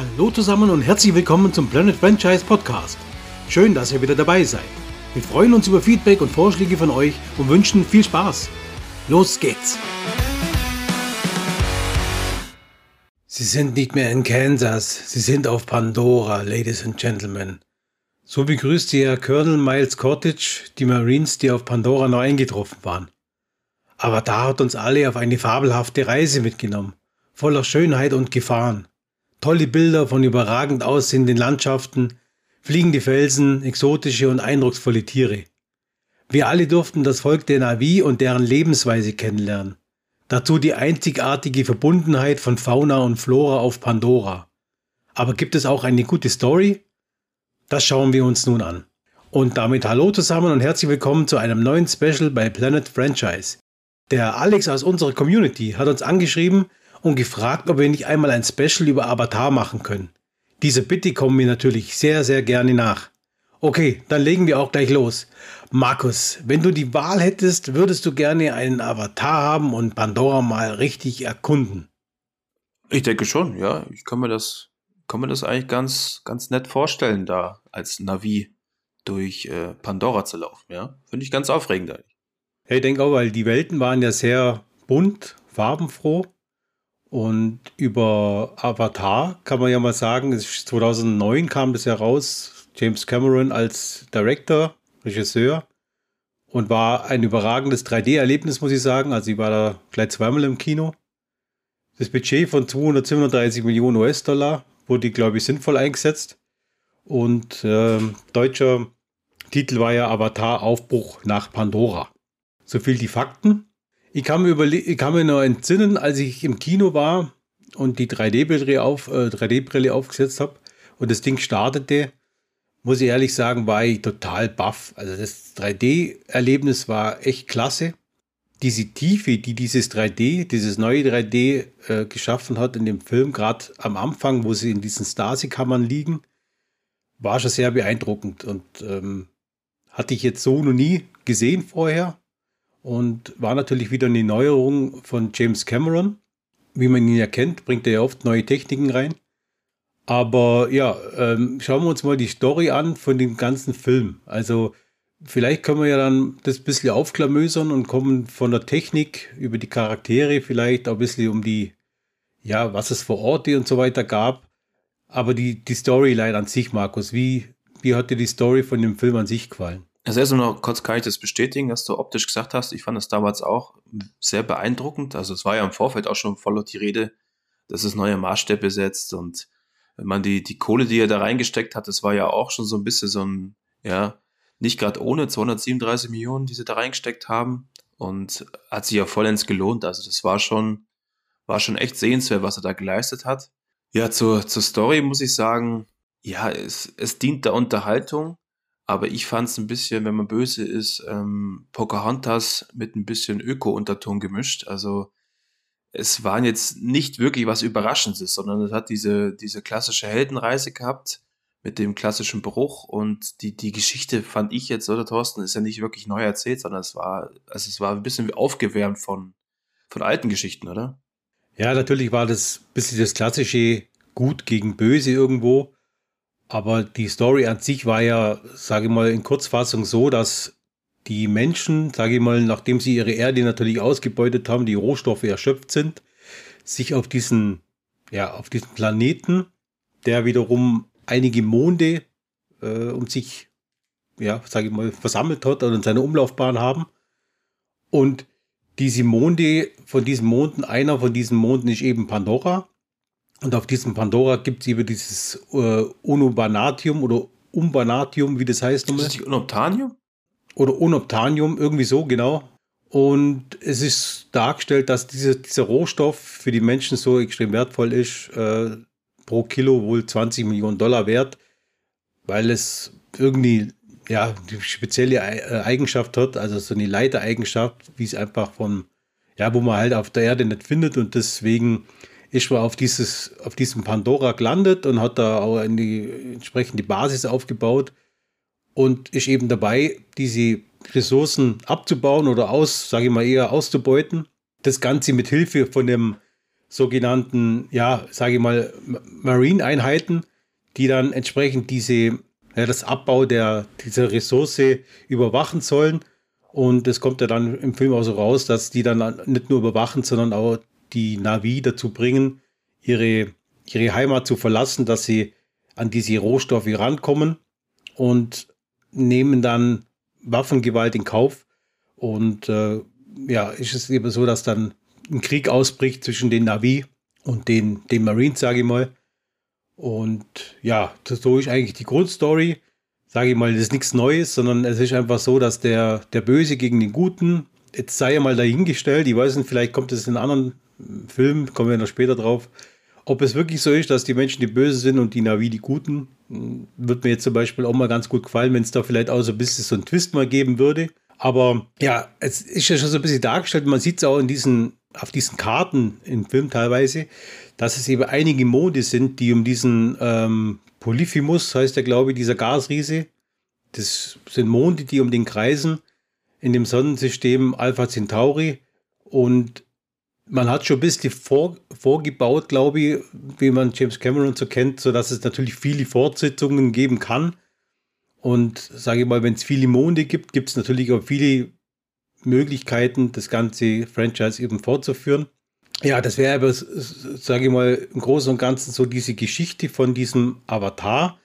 Hallo zusammen und herzlich willkommen zum Planet Franchise Podcast. Schön, dass ihr wieder dabei seid. Wir freuen uns über Feedback und Vorschläge von euch und wünschen viel Spaß. Los geht's! Sie sind nicht mehr in Kansas, Sie sind auf Pandora, Ladies and Gentlemen. So begrüßt Herr Colonel Miles Cottage die Marines, die auf Pandora neu eingetroffen waren. Aber da hat uns alle auf eine fabelhafte Reise mitgenommen, voller Schönheit und Gefahren. Tolle Bilder von überragend aussehenden Landschaften, fliegende Felsen, exotische und eindrucksvolle Tiere. Wir alle durften das Volk der Navi und deren Lebensweise kennenlernen. Dazu die einzigartige Verbundenheit von Fauna und Flora auf Pandora. Aber gibt es auch eine gute Story? Das schauen wir uns nun an. Und damit hallo zusammen und herzlich willkommen zu einem neuen Special bei Planet Franchise. Der Alex aus unserer Community hat uns angeschrieben und gefragt, ob wir nicht einmal ein Special über Avatar machen können. Diese Bitte kommen wir natürlich sehr, sehr gerne nach. Okay, dann legen wir auch gleich los. Markus, wenn du die Wahl hättest, würdest du gerne einen Avatar haben und Pandora mal richtig erkunden? Ich denke schon, ja. Ich kann mir das, kann mir das eigentlich ganz, ganz nett vorstellen, da als Navi durch äh, Pandora zu laufen, ja. Finde ich ganz aufregend eigentlich. Ja, ich denke auch, weil die Welten waren ja sehr bunt, farbenfroh. Und über Avatar kann man ja mal sagen, 2009 kam das ja raus, James Cameron als Director, Regisseur und war ein überragendes 3D-Erlebnis, muss ich sagen. Also ich war da gleich zweimal im Kino. Das Budget von 237 Millionen US-Dollar wurde, glaube ich, sinnvoll eingesetzt. Und äh, deutscher Titel war ja Avatar Aufbruch nach Pandora. So viel die Fakten. Ich kann mir, ich kann mir noch entsinnen, als ich im Kino war und die 3D-Brille auf, äh, 3D aufgesetzt habe und das Ding startete, muss ich ehrlich sagen, war ich total baff. Also das 3D-Erlebnis war echt klasse. Diese Tiefe, die dieses 3D, dieses neue 3D äh, geschaffen hat in dem Film, gerade am Anfang, wo sie in diesen Stasi-Kammern liegen, war schon sehr beeindruckend und ähm, hatte ich jetzt so noch nie gesehen vorher und war natürlich wieder eine Neuerung von James Cameron. Wie man ihn ja kennt, bringt er ja oft neue Techniken rein. Aber ja, ähm, schauen wir uns mal die Story an von dem ganzen Film. Also vielleicht können wir ja dann das ein bisschen aufklamösern und kommen von der Technik über die Charaktere, vielleicht auch ein bisschen um die, ja, was es vor Orte und so weiter gab. Aber die, die Storyline an sich, Markus, wie, wie hat dir die Story von dem Film an sich gefallen? Also erstmal noch kurz kann ich das bestätigen, was du optisch gesagt hast. Ich fand das damals auch sehr beeindruckend. Also es war ja im Vorfeld auch schon voll die Rede, dass es neue Maßstäbe setzt und wenn man die, die Kohle, die er da reingesteckt hat, das war ja auch schon so ein bisschen so ein, ja, nicht gerade ohne 237 Millionen, die sie da reingesteckt haben und hat sich ja vollends gelohnt. Also das war schon, war schon echt sehenswert, was er da geleistet hat. Ja, zur, zur Story muss ich sagen, ja, es, es dient der Unterhaltung aber ich fand es ein bisschen, wenn man böse ist, ähm, Pocahontas mit ein bisschen Öko-Unterton gemischt. Also es waren jetzt nicht wirklich was Überraschendes, sondern es hat diese, diese klassische Heldenreise gehabt mit dem klassischen Bruch und die, die Geschichte fand ich jetzt, oder Thorsten, ist ja nicht wirklich neu erzählt, sondern es war, also es war ein bisschen aufgewärmt von, von alten Geschichten, oder? Ja, natürlich war das ein bisschen das klassische Gut gegen Böse irgendwo. Aber die Story an sich war ja, sage ich mal, in Kurzfassung so, dass die Menschen, sage ich mal, nachdem sie ihre Erde natürlich ausgebeutet haben, die Rohstoffe erschöpft sind, sich auf diesen, ja, auf diesen Planeten, der wiederum einige Monde äh, um sich, ja, sage ich mal, versammelt hat und seine Umlaufbahn haben. Und diese Monde, von diesen Monden, einer von diesen Monden ist eben Pandora. Und auf diesem Pandora gibt es eben dieses äh, Unobanatium oder Umbanatium, wie das heißt nochmal. Ist das Unobtanium? Oder Unobtanium, irgendwie so, genau. Und es ist dargestellt, dass diese, dieser Rohstoff für die Menschen so extrem wertvoll ist, äh, pro Kilo wohl 20 Millionen Dollar wert, weil es irgendwie ja, die spezielle äh, Eigenschaft hat, also so eine Leitereigenschaft, wie es einfach von, ja, wo man halt auf der Erde nicht findet und deswegen ist man auf, dieses, auf diesem Pandora gelandet und hat da auch in die entsprechende Basis aufgebaut und ist eben dabei, diese Ressourcen abzubauen oder aus, sage ich mal eher auszubeuten. Das Ganze mit Hilfe von dem sogenannten, ja, sage ich mal, Marine-Einheiten, die dann entsprechend diese, ja, das Abbau der, dieser Ressource überwachen sollen. Und es kommt ja dann im Film auch so raus, dass die dann nicht nur überwachen, sondern auch die Navi dazu bringen, ihre, ihre Heimat zu verlassen, dass sie an diese Rohstoffe rankommen und nehmen dann Waffengewalt in Kauf. Und äh, ja, ist es eben so, dass dann ein Krieg ausbricht zwischen den Navi und den, den Marines, sage ich mal. Und ja, so ist eigentlich die Grundstory. Sage ich mal, das ist nichts Neues, sondern es ist einfach so, dass der, der Böse gegen den Guten, jetzt sei er mal dahingestellt, ich weiß nicht, vielleicht kommt es in anderen Filmen, kommen wir noch später drauf, ob es wirklich so ist, dass die Menschen die Böse sind und die Navi die Guten, wird mir jetzt zum Beispiel auch mal ganz gut gefallen, wenn es da vielleicht auch so ein bisschen so einen Twist mal geben würde. Aber ja, es ist ja schon so ein bisschen dargestellt, man sieht es auch in diesen, auf diesen Karten im Film teilweise, dass es eben einige Monde sind, die um diesen ähm, Polyphemus, heißt der glaube ich, dieser Gasriese, das sind Monde, die um den kreisen in dem Sonnensystem Alpha Centauri. Und man hat schon ein bisschen vor, vorgebaut, glaube ich, wie man James Cameron so kennt, sodass es natürlich viele Fortsetzungen geben kann. Und sage ich mal, wenn es viele Monde gibt, gibt es natürlich auch viele Möglichkeiten, das ganze Franchise eben fortzuführen. Ja, das wäre aber, sage ich mal, im Großen und Ganzen so diese Geschichte von diesem Avatar.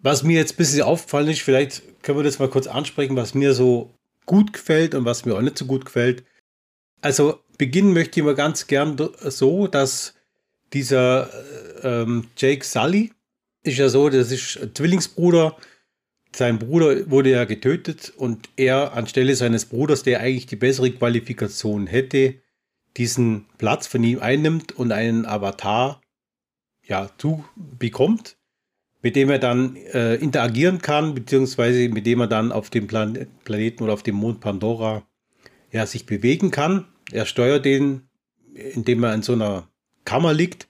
Was mir jetzt ein bisschen aufgefallen ist, vielleicht können wir das mal kurz ansprechen, was mir so gut gefällt und was mir auch nicht so gut gefällt. Also beginnen möchte ich mal ganz gern so, dass dieser ähm, Jake Sully ist ja so, das ist ein Zwillingsbruder. Sein Bruder wurde ja getötet und er anstelle seines Bruders, der eigentlich die bessere Qualifikation hätte, diesen Platz von ihm einnimmt und einen Avatar ja, zu bekommt, mit dem er dann äh, interagieren kann, beziehungsweise mit dem er dann auf dem Plan Planeten oder auf dem Mond Pandora ja, sich bewegen kann. Er steuert den, indem er in so einer Kammer liegt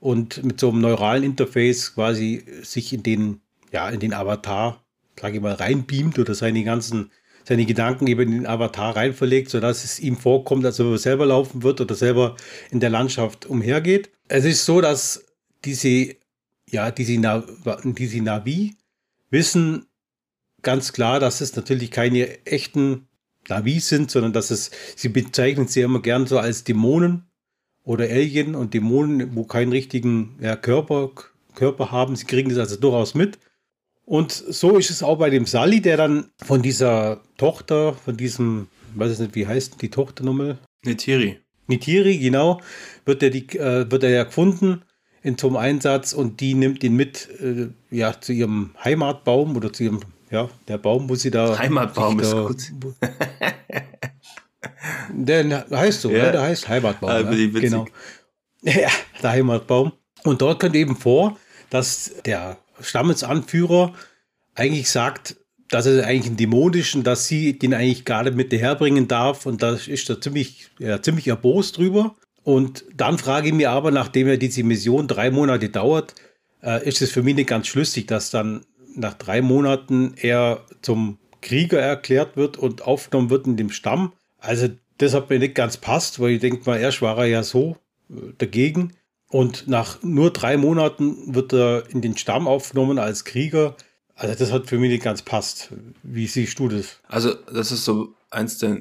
und mit so einem neuralen Interface quasi sich in den, ja, in den Avatar, sage ich mal, reinbeamt oder seine ganzen, seine Gedanken eben in den Avatar reinverlegt, sodass es ihm vorkommt, als ob er selber laufen wird oder selber in der Landschaft umhergeht. Es ist so, dass diese, ja, diese, diese Navi wissen ganz klar, dass es natürlich keine echten Navis sind, sondern dass es, sie bezeichnen sie immer gern so als Dämonen oder Alien und Dämonen, wo keinen richtigen ja, Körper, Körper haben. Sie kriegen das also durchaus mit. Und so ist es auch bei dem Sally, der dann von dieser Tochter, von diesem, weiß ich nicht, wie heißt die Tochter nochmal? Nitiri. Nitiri, genau, wird er, die, äh, wird er ja gefunden in zum Einsatz und die nimmt ihn mit äh, ja, zu ihrem Heimatbaum oder zu ihrem ja, der Baum, wo sie da. Heimatbaum ist da, gut. Der heißt so, ja. Ne? der heißt Heimatbaum. Ah, ne? Genau. Ja, der Heimatbaum. Und dort kommt eben vor, dass der Stammesanführer eigentlich sagt, dass er eigentlich einen dämonischen, dass sie den eigentlich nicht mit herbringen darf. Und da ist er ziemlich, ja, ziemlich erbost drüber. Und dann frage ich mich aber, nachdem ja diese Mission drei Monate dauert, äh, ist es für mich nicht ganz schlüssig, dass dann nach drei Monaten er zum Krieger erklärt wird und aufgenommen wird in dem Stamm. Also das hat mir nicht ganz passt, weil ich denke mal, erst war er ja so äh, dagegen. Und nach nur drei Monaten wird er in den Stamm aufgenommen als Krieger. Also das hat für mich nicht ganz passt. Wie siehst du das? Also das ist so eins der,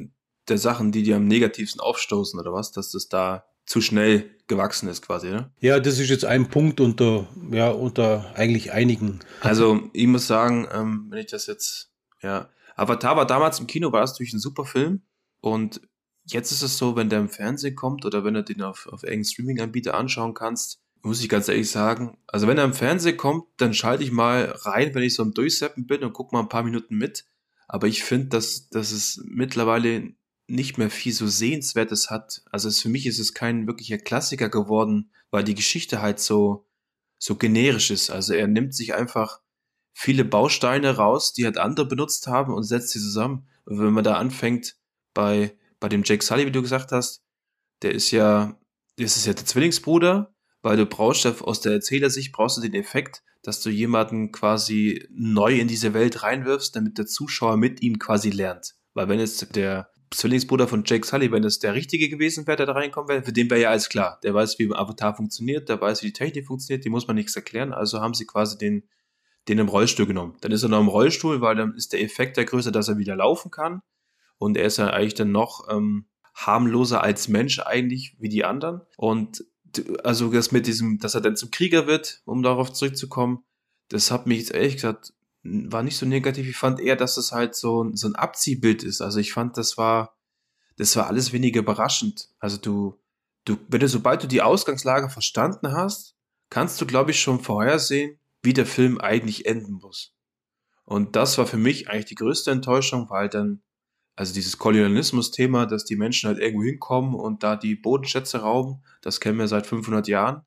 der Sachen, die dir am negativsten aufstoßen, oder was? Dass das da zu schnell gewachsen ist quasi, ne? Ja, das ist jetzt ein Punkt unter, ja, unter eigentlich einigen. Also ich muss sagen, ähm, wenn ich das jetzt, ja, Avatar war damals im Kino, war es natürlich ein super Film und jetzt ist es so, wenn der im Fernsehen kommt oder wenn du den auf, auf irgendeinem Streaming-Anbieter anschauen kannst, muss ich ganz ehrlich sagen, also wenn er im Fernsehen kommt, dann schalte ich mal rein, wenn ich so am Durchseppen bin und gucke mal ein paar Minuten mit. Aber ich finde, dass, dass es mittlerweile nicht mehr viel so Sehenswertes hat. Also es, für mich ist es kein wirklicher Klassiker geworden, weil die Geschichte halt so, so generisch ist. Also er nimmt sich einfach viele Bausteine raus, die halt andere benutzt haben und setzt sie zusammen. Und wenn man da anfängt bei, bei dem Jake Sully, wie du gesagt hast, der ist ja, das ist ja der Zwillingsbruder, weil du brauchst ja aus der Erzählersicht brauchst du den Effekt, dass du jemanden quasi neu in diese Welt reinwirfst, damit der Zuschauer mit ihm quasi lernt. Weil wenn jetzt der Zwillingsbruder von Jake Sully, wenn das der Richtige gewesen wäre, der da reinkommen wäre, für den wäre ja alles klar. Der weiß, wie Avatar funktioniert, der weiß, wie die Technik funktioniert, die muss man nichts erklären. Also haben sie quasi den, den im Rollstuhl genommen. Dann ist er noch im Rollstuhl, weil dann ist der Effekt der Größe, dass er wieder laufen kann. Und er ist ja eigentlich dann noch ähm, harmloser als Mensch eigentlich wie die anderen. Und also das mit diesem, dass er dann zum Krieger wird, um darauf zurückzukommen, das hat mich jetzt ehrlich gesagt war nicht so negativ. Ich fand eher, dass es halt so, so ein Abziehbild ist. Also ich fand, das war, das war alles weniger überraschend. Also du, du, wenn du, sobald du die Ausgangslage verstanden hast, kannst du, glaube ich, schon vorhersehen, wie der Film eigentlich enden muss. Und das war für mich eigentlich die größte Enttäuschung, weil dann, also dieses Kolonialismus-Thema, dass die Menschen halt irgendwo hinkommen und da die Bodenschätze rauben, das kennen wir seit 500 Jahren.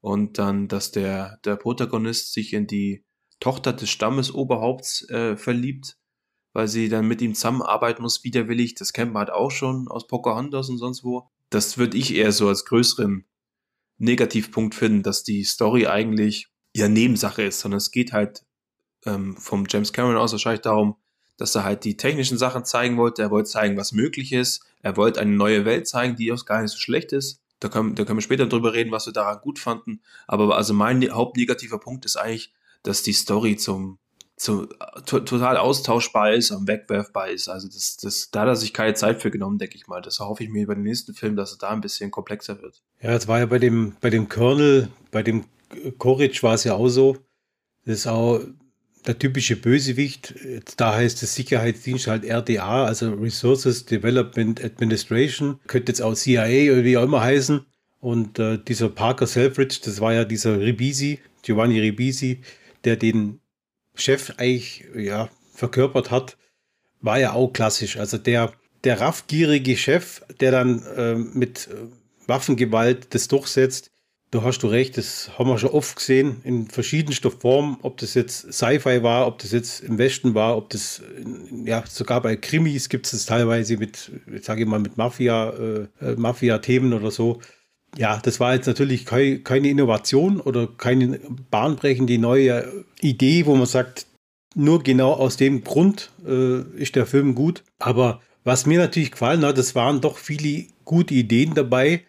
Und dann, dass der, der Protagonist sich in die Tochter des Stammesoberhaupts äh, verliebt, weil sie dann mit ihm zusammenarbeiten muss, widerwillig. Das kennt man halt auch schon aus Pocahontas und sonst wo. Das würde ich eher so als größeren Negativpunkt finden, dass die Story eigentlich ja Nebensache ist, sondern es geht halt ähm, vom James Cameron aus wahrscheinlich darum, dass er halt die technischen Sachen zeigen wollte. Er wollte zeigen, was möglich ist. Er wollte eine neue Welt zeigen, die auch gar nicht so schlecht ist. Da können, da können wir später drüber reden, was wir daran gut fanden. Aber also mein hauptnegativer Punkt ist eigentlich, dass die Story zum, zum total austauschbar ist und wegwerfbar ist. Also das, das, da hat er sich keine Zeit für genommen, denke ich mal. Das hoffe ich mir bei dem nächsten Film, dass es da ein bisschen komplexer wird. Ja, es war ja bei dem, bei dem Colonel, bei dem Courage war es ja auch so. Das ist auch der typische Bösewicht. Da heißt es Sicherheitsdienst halt RDA, also Resources Development Administration. Könnte jetzt auch CIA oder wie auch immer heißen. Und äh, dieser Parker Selfridge, das war ja dieser Ribisi, Giovanni Ribisi, der den Chef eigentlich ja, verkörpert hat, war ja auch klassisch. Also der, der raffgierige Chef, der dann äh, mit äh, Waffengewalt das durchsetzt, da hast du recht, das haben wir schon oft gesehen, in verschiedenster Form, ob das jetzt Sci-Fi war, ob das jetzt im Westen war, ob das, ja, sogar bei Krimis gibt es das teilweise mit, sage ich mal, mit Mafia, äh, äh, Mafia-Themen oder so ja, das war jetzt natürlich kei keine Innovation oder keine bahnbrechende neue Idee, wo man sagt, nur genau aus dem Grund äh, ist der Film gut. Aber was mir natürlich gefallen hat, es waren doch viele gute Ideen dabei,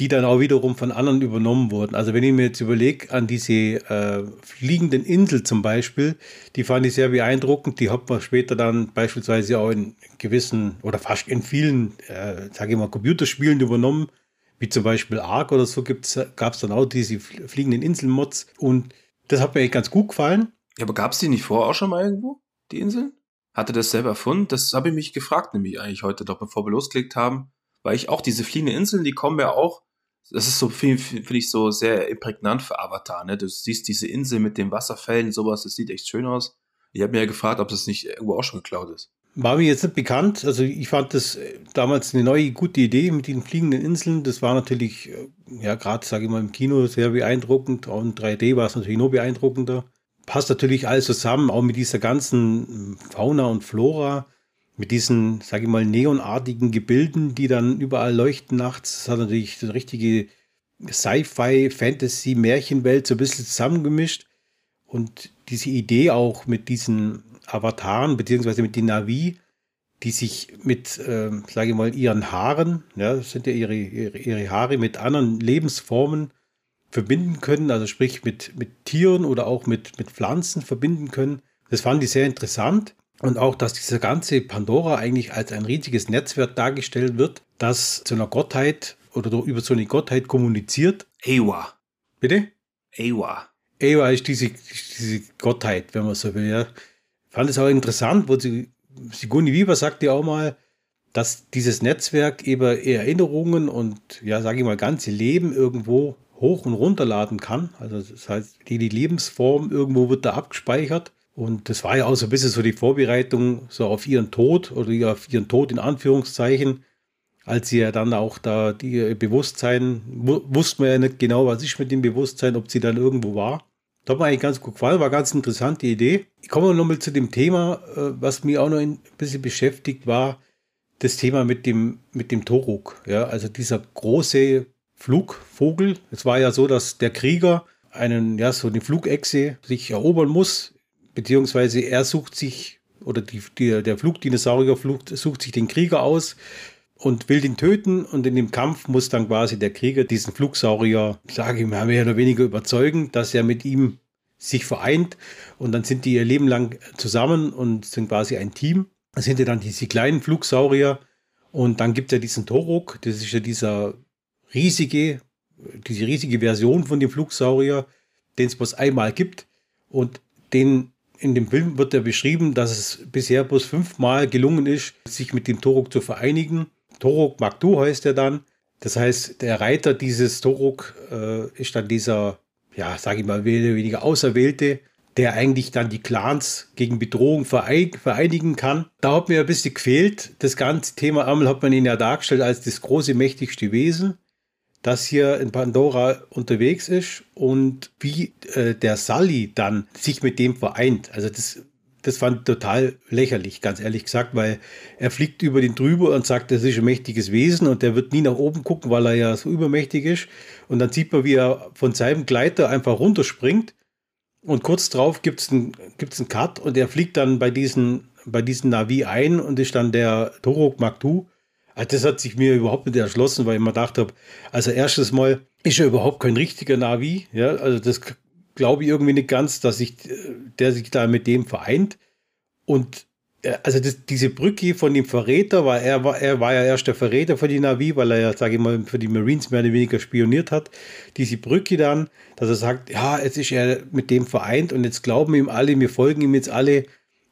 die dann auch wiederum von anderen übernommen wurden. Also wenn ich mir jetzt überlege an diese äh, fliegenden Insel zum Beispiel, die fand ich sehr beeindruckend. Die hat man später dann beispielsweise auch in gewissen oder fast in vielen, äh, sage ich mal, Computerspielen übernommen wie zum Beispiel Ark oder so gab es dann auch diese fliegenden Inselmods und das hat mir eigentlich ganz gut gefallen. Ja, aber gab es die nicht vorher auch schon mal irgendwo, die Inseln? Hatte das selber erfunden? Das habe ich mich gefragt, nämlich eigentlich heute doch, bevor wir losgelegt haben, weil ich auch diese fliegenden Inseln, die kommen ja auch, das ist so, finde find ich, so sehr prägnant für Avatar, ne? Du siehst diese Insel mit den Wasserfällen, sowas, das sieht echt schön aus. Ich habe mir ja gefragt, ob das nicht irgendwo auch schon geklaut ist. War mir jetzt nicht bekannt. Also ich fand das äh, damals eine neue, gute Idee mit den fliegenden Inseln. Das war natürlich, äh, ja, gerade, sage ich mal, im Kino sehr beeindruckend. In 3D war es natürlich noch beeindruckender. Passt natürlich alles zusammen, auch mit dieser ganzen Fauna und Flora, mit diesen, sage ich mal, neonartigen Gebilden, die dann überall leuchten nachts. Das hat natürlich eine richtige Sci-Fi, Fantasy, Märchenwelt so ein bisschen zusammengemischt. Und diese Idee auch mit diesen Avataren, beziehungsweise mit den Navi, die sich mit, äh, sage ich mal, ihren Haaren, ja, das sind ja ihre, ihre, ihre Haare, mit anderen Lebensformen verbinden können, also sprich mit, mit Tieren oder auch mit, mit Pflanzen verbinden können. Das fand ich sehr interessant. Und auch, dass diese ganze Pandora eigentlich als ein riesiges Netzwerk dargestellt wird, das zu einer Gottheit oder über so eine Gottheit kommuniziert. Ewa. Bitte? Ewa. Ewa ist diese, diese Gottheit, wenn man so will. Ja fand es auch interessant, wo sie, Sigourney Weaver sagte ja auch mal, dass dieses Netzwerk eben Erinnerungen und, ja, sage ich mal, ganze Leben irgendwo hoch und runterladen kann. Also das heißt, die, die Lebensform irgendwo wird da abgespeichert. Und das war ja auch so ein bisschen so die Vorbereitung so auf ihren Tod oder auf ihren Tod in Anführungszeichen, als sie ja dann auch da die Bewusstsein, wusste man ja nicht genau, was ist mit dem Bewusstsein, ob sie dann irgendwo war. Das hat mir eigentlich ganz gut gefallen, war ganz interessante Idee. Ich komme nochmal zu dem Thema, äh, was mich auch noch ein bisschen beschäftigt, war das Thema mit dem, mit dem Toruk. Ja, also dieser große Flugvogel. Es war ja so, dass der Krieger einen, ja, so eine Flugechse sich erobern muss, beziehungsweise er sucht sich oder die, die, der Flugdinosaurier flucht, sucht sich den Krieger aus und will den töten und in dem Kampf muss dann quasi der Krieger diesen Flugsaurier, sage ich mal, mehr oder weniger überzeugen, dass er mit ihm sich vereint und dann sind die ihr Leben lang zusammen und sind quasi ein Team. Das sind ja dann diese kleinen Flugsaurier und dann gibt es ja diesen Torok, das ist ja dieser riesige, diese riesige Version von dem Flugsaurier, den es bloß einmal gibt und den in dem Film wird ja beschrieben, dass es bisher bloß fünfmal gelungen ist, sich mit dem Torok zu vereinigen. Torok Magdu heißt er dann. Das heißt, der Reiter dieses Torok äh, ist dann dieser, ja, sage ich mal, weniger Auserwählte, der eigentlich dann die Clans gegen Bedrohung vereinigen kann. Da hat mir ein bisschen gefehlt. Das ganze Thema einmal hat man ihn ja dargestellt als das große, mächtigste Wesen, das hier in Pandora unterwegs ist und wie äh, der Sully dann sich mit dem vereint. Also das das fand total lächerlich, ganz ehrlich gesagt, weil er fliegt über den drüber und sagt, das ist ein mächtiges Wesen und der wird nie nach oben gucken, weil er ja so übermächtig ist. Und dann sieht man, wie er von seinem Gleiter einfach runterspringt und kurz drauf gibt es einen, gibt's Cut und er fliegt dann bei diesen, bei diesen Navi ein und ist dann der Torok Maktu. Also das hat sich mir überhaupt nicht erschlossen, weil ich mir gedacht habe, also erstes Mal ist er überhaupt kein richtiger Navi. Ja, also das glaube ich irgendwie nicht ganz, dass sich der sich da mit dem vereint. Und äh, also das, diese Brücke von dem Verräter, weil er war, er war ja erst der Verräter für die Navi, weil er ja, sage ich mal, für die Marines mehr oder weniger spioniert hat. Diese Brücke dann, dass er sagt, ja, jetzt ist er mit dem vereint und jetzt glauben ihm alle, wir folgen ihm jetzt alle.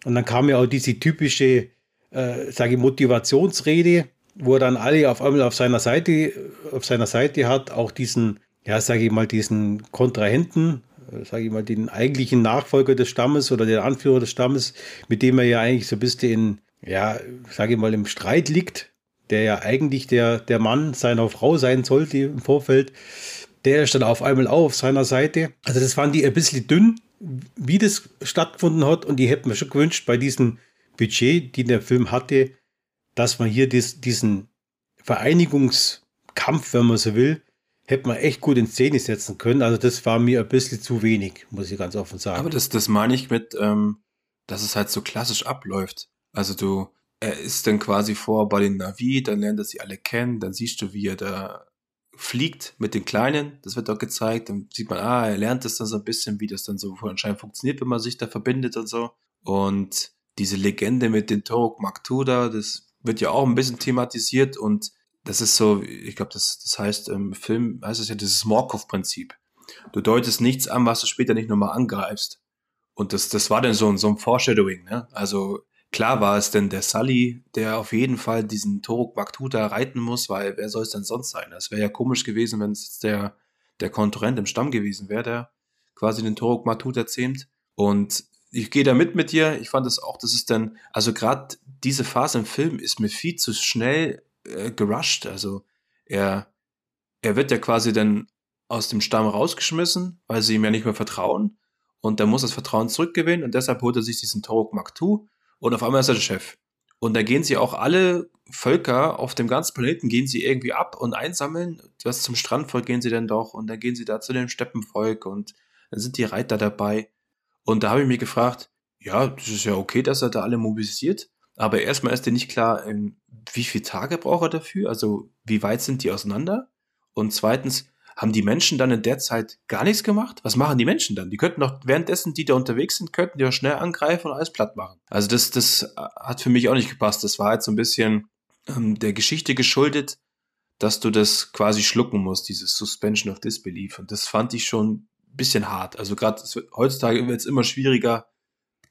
Und dann kam ja auch diese typische, äh, sage ich, Motivationsrede, wo er dann alle auf einmal auf seiner Seite, auf seiner Seite hat, auch diesen, ja, sage ich mal, diesen Kontrahenten, äh, sage ich mal, den eigentlichen Nachfolger des Stammes oder den Anführer des Stammes, mit dem er ja eigentlich so ein bisschen in, ja, sage ich mal, im Streit liegt, der ja eigentlich der, der Mann seiner Frau sein sollte im Vorfeld, der ist dann auf einmal auch auf seiner Seite. Also das fand ich ein bisschen dünn, wie das stattgefunden hat und ich hätte mir schon gewünscht, bei diesem Budget, den der Film hatte, dass man hier dies, diesen Vereinigungskampf, wenn man so will, hätte man echt gut in Szene setzen können. Also das war mir ein bisschen zu wenig, muss ich ganz offen sagen. Aber das, das meine ich mit, ähm, dass es halt so klassisch abläuft. Also du, er ist dann quasi vor bei den Navi, dann lernt er sie alle kennen, dann siehst du, wie er da fliegt mit den Kleinen, das wird auch gezeigt, dann sieht man, ah, er lernt das dann so ein bisschen, wie das dann so anscheinend funktioniert, wenn man sich da verbindet und so. Und diese Legende mit den Torok Maktuda, das wird ja auch ein bisschen thematisiert und das ist so, ich glaube, das, das heißt im Film, heißt es ja dieses Morkov-Prinzip. Du deutest nichts an, was du später nicht nochmal angreifst. Und das, das war dann so, so ein Foreshadowing, ne? Also klar war es denn der Sully, der auf jeden Fall diesen Toruk Baktuta reiten muss, weil wer soll es denn sonst sein? Das wäre ja komisch gewesen, wenn es der, der Konkurrent im Stamm gewesen wäre, der quasi den Toruk Matuta zähmt. Und ich gehe da mit mit dir. Ich fand es auch, das ist dann, also gerade diese Phase im Film ist mir viel zu schnell äh, gerusht. Also er, er wird ja quasi dann aus dem Stamm rausgeschmissen, weil sie ihm ja nicht mehr vertrauen. Und er muss das Vertrauen zurückgewinnen und deshalb holt er sich diesen Torok Maktu und auf einmal ist er der Chef. Und da gehen sie auch alle Völker auf dem ganzen Planeten gehen sie irgendwie ab und einsammeln. Was zum Strandvolk gehen sie dann doch und dann gehen sie da zu dem Steppenvolk und dann sind die Reiter dabei. Und da habe ich mich gefragt, ja, das ist ja okay, dass er da alle mobilisiert, aber erstmal ist dir nicht klar, wie viele Tage braucht er dafür? Also wie weit sind die auseinander? Und zweitens, haben die Menschen dann in der Zeit gar nichts gemacht? Was machen die Menschen dann? Die könnten doch währenddessen, die da unterwegs sind, könnten die auch schnell angreifen und alles platt machen. Also das, das äh, hat für mich auch nicht gepasst. Das war halt so ein bisschen ähm, der Geschichte geschuldet, dass du das quasi schlucken musst, dieses Suspension of Disbelief. Und das fand ich schon ein bisschen hart. Also gerade heutzutage wird es immer schwieriger,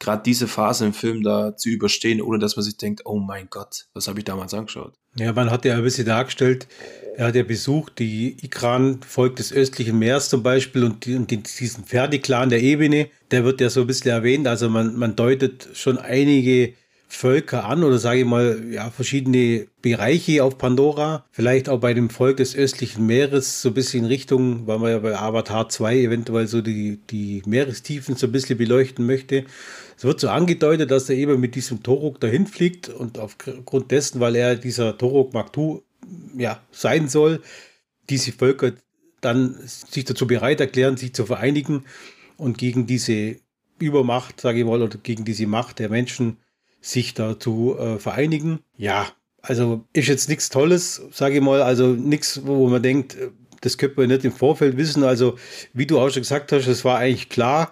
gerade diese Phase im Film da zu überstehen, ohne dass man sich denkt, oh mein Gott, was habe ich damals angeschaut? Ja, man hat ja ein bisschen dargestellt, er hat ja besucht, die Ikran-Volk des östlichen Meers zum Beispiel und, die, und diesen Pferdeklan der Ebene, der wird ja so ein bisschen erwähnt. Also man, man deutet schon einige Völker an oder sage ich mal, ja, verschiedene Bereiche auf Pandora. Vielleicht auch bei dem Volk des östlichen Meeres so ein bisschen in Richtung, weil man ja bei Avatar 2 eventuell so die, die Meerestiefen so ein bisschen beleuchten möchte. Es wird so angedeutet, dass er eben mit diesem Torok dahin fliegt und aufgrund dessen, weil er dieser Torok Maktu ja, sein soll, diese Völker dann sich dazu bereit erklären, sich zu vereinigen und gegen diese Übermacht, sage ich mal, oder gegen diese Macht der Menschen sich dazu äh, vereinigen. Ja, also ist jetzt nichts Tolles, sage ich mal, also nichts, wo man denkt, äh, das könnte man nicht im Vorfeld wissen. Also, wie du auch schon gesagt hast, es war eigentlich klar,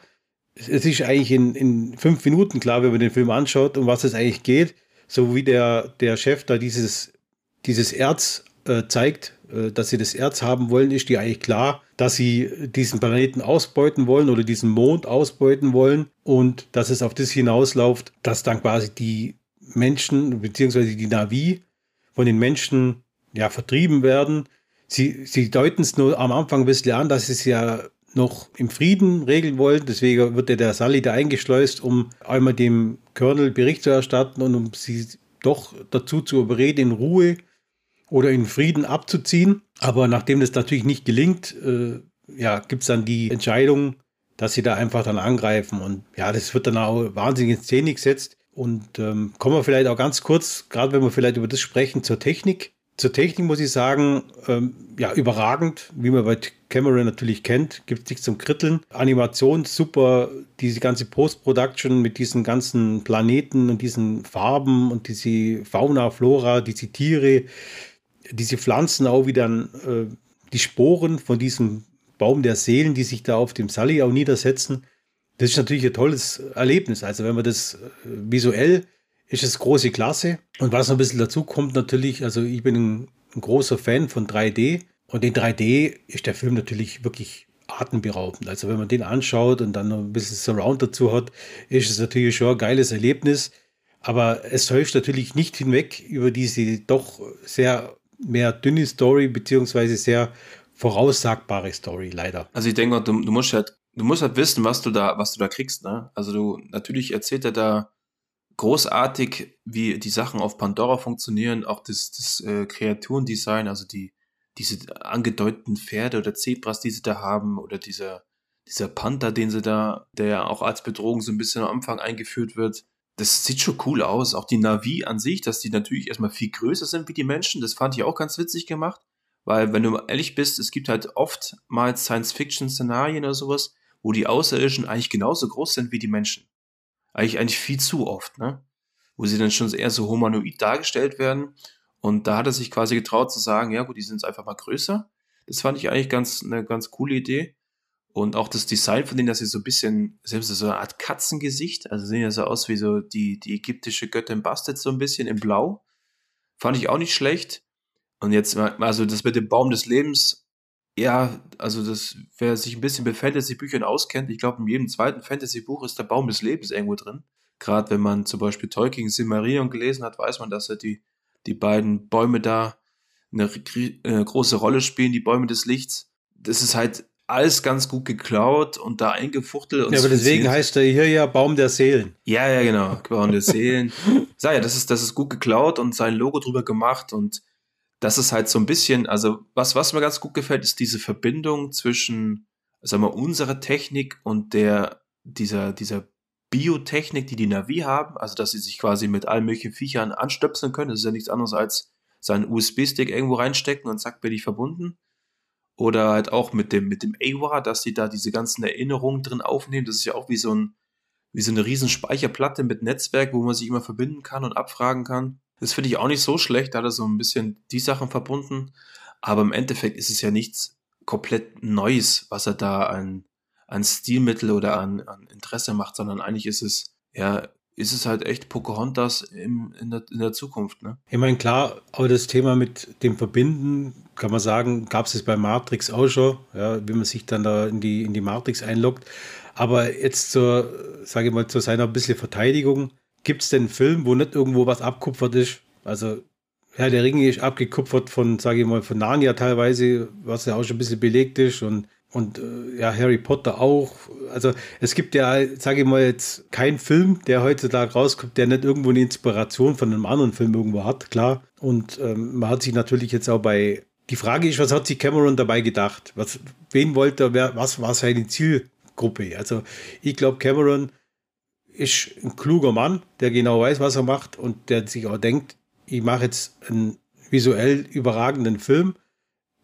es ist eigentlich in, in fünf Minuten klar, wenn man den Film anschaut, um was es eigentlich geht. So wie der, der Chef da dieses, dieses Erz äh, zeigt, äh, dass sie das Erz haben wollen, ist dir eigentlich klar, dass sie diesen Planeten ausbeuten wollen oder diesen Mond ausbeuten wollen und dass es auf das hinausläuft, dass dann quasi die Menschen beziehungsweise die Navi von den Menschen ja vertrieben werden. Sie, sie deuten es nur am Anfang ein bisschen an, dass es ja noch im Frieden regeln wollen. Deswegen wird der Sally da eingeschleust, um einmal dem Colonel Bericht zu erstatten und um sie doch dazu zu überreden, in Ruhe oder in Frieden abzuziehen. Aber nachdem das natürlich nicht gelingt, äh, ja, gibt es dann die Entscheidung, dass sie da einfach dann angreifen. Und ja, das wird dann auch wahnsinnig in Szene gesetzt. Und ähm, kommen wir vielleicht auch ganz kurz, gerade wenn wir vielleicht über das sprechen, zur Technik. Zur Technik muss ich sagen, ähm, ja, überragend, wie man bei Cameron natürlich kennt, gibt es nichts zum Kritteln. Animation super, diese ganze Post-Production mit diesen ganzen Planeten und diesen Farben und diese Fauna, Flora, diese Tiere, diese Pflanzen auch wieder äh, die Sporen von diesem Baum der Seelen, die sich da auf dem Sully auch niedersetzen. Das ist natürlich ein tolles Erlebnis. Also wenn man das äh, visuell ist es große Klasse. Und was noch ein bisschen dazu kommt natürlich, also ich bin ein, ein großer Fan von 3D. Und in 3D ist der Film natürlich wirklich atemberaubend. Also wenn man den anschaut und dann noch ein bisschen Surround dazu hat, ist es natürlich schon ein geiles Erlebnis. Aber es täuscht natürlich nicht hinweg über diese doch sehr mehr dünne Story, beziehungsweise sehr voraussagbare Story, leider. Also ich denke, du, du musst halt, du musst halt wissen, was du da, was du da kriegst, ne? Also du, natürlich erzählt er da großartig, wie die Sachen auf Pandora funktionieren, auch das, das äh, Kreaturendesign, also die, diese angedeuteten Pferde oder Zebras, die sie da haben, oder dieser, dieser Panther, den sie da, der ja auch als Bedrohung so ein bisschen am Anfang eingeführt wird das sieht schon cool aus. Auch die Navi an sich, dass die natürlich erstmal viel größer sind wie die Menschen, das fand ich auch ganz witzig gemacht. Weil, wenn du ehrlich bist, es gibt halt oftmals Science-Fiction-Szenarien oder sowas, wo die Außerirdischen eigentlich genauso groß sind wie die Menschen. Eigentlich, eigentlich viel zu oft, ne? Wo sie dann schon eher so humanoid dargestellt werden. Und da hat er sich quasi getraut zu sagen, ja gut, die sind jetzt einfach mal größer. Das fand ich eigentlich ganz, eine ganz coole Idee. Und auch das Design von denen, dass sie so ein bisschen, selbst so eine Art Katzengesicht, also sehen ja so aus wie so die, die ägyptische Göttin Bastet so ein bisschen in Blau. Fand ich auch nicht schlecht. Und jetzt, also das mit dem Baum des Lebens, ja, also das, wer sich ein bisschen mit Fantasy-Büchern auskennt, ich glaube, in jedem zweiten Fantasy-Buch ist der Baum des Lebens irgendwo drin. Gerade wenn man zum Beispiel Tolkien Silmarillion gelesen hat, weiß man, dass er die, die beiden Bäume da eine, eine große Rolle spielen, die Bäume des Lichts. Das ist halt alles ganz gut geklaut und da eingefuchtelt. Und ja, aber deswegen heißt er hier ja Baum der Seelen. Ja, ja, genau. Baum der Seelen. Sag ja, das ist, das ist gut geklaut und sein Logo drüber gemacht und das ist halt so ein bisschen, also was, was mir ganz gut gefällt, ist diese Verbindung zwischen, sagen wir, unserer Technik und der, dieser, dieser Biotechnik, die die Navi haben, also dass sie sich quasi mit allen möglichen Viechern anstöpseln können. Das ist ja nichts anderes als seinen USB-Stick irgendwo reinstecken und zack, bin ich verbunden. Oder halt auch mit dem, mit dem AWA, dass sie da diese ganzen Erinnerungen drin aufnehmen. Das ist ja auch wie so, ein, wie so eine riesen Speicherplatte mit Netzwerk, wo man sich immer verbinden kann und abfragen kann. Das finde ich auch nicht so schlecht, da hat er so ein bisschen die Sachen verbunden. Aber im Endeffekt ist es ja nichts komplett Neues, was er da an, an Stilmittel oder an, an Interesse macht, sondern eigentlich ist es ja ist es halt echt Pocahontas im, in, der, in der Zukunft. Ne? Ich meine, klar, aber das Thema mit dem Verbinden, kann man sagen, gab es bei Matrix auch schon, ja, wie man sich dann da in die, in die Matrix einloggt. Aber jetzt zur, sage ich mal, zu seiner bisschen Verteidigung, gibt es denn einen Film, wo nicht irgendwo was abkupfert ist? Also, ja, der Ring ist abgekupfert von, sage ich mal, von Narnia teilweise, was ja auch schon ein bisschen belegt ist und und äh, ja, Harry Potter auch. Also es gibt ja, sage ich mal jetzt, keinen Film, der heutzutage rauskommt, der nicht irgendwo eine Inspiration von einem anderen Film irgendwo hat, klar. Und ähm, man hat sich natürlich jetzt auch bei, die Frage ist, was hat sich Cameron dabei gedacht? Was, wen wollte er, was war seine Zielgruppe? Also ich glaube, Cameron ist ein kluger Mann, der genau weiß, was er macht und der sich auch denkt, ich mache jetzt einen visuell überragenden Film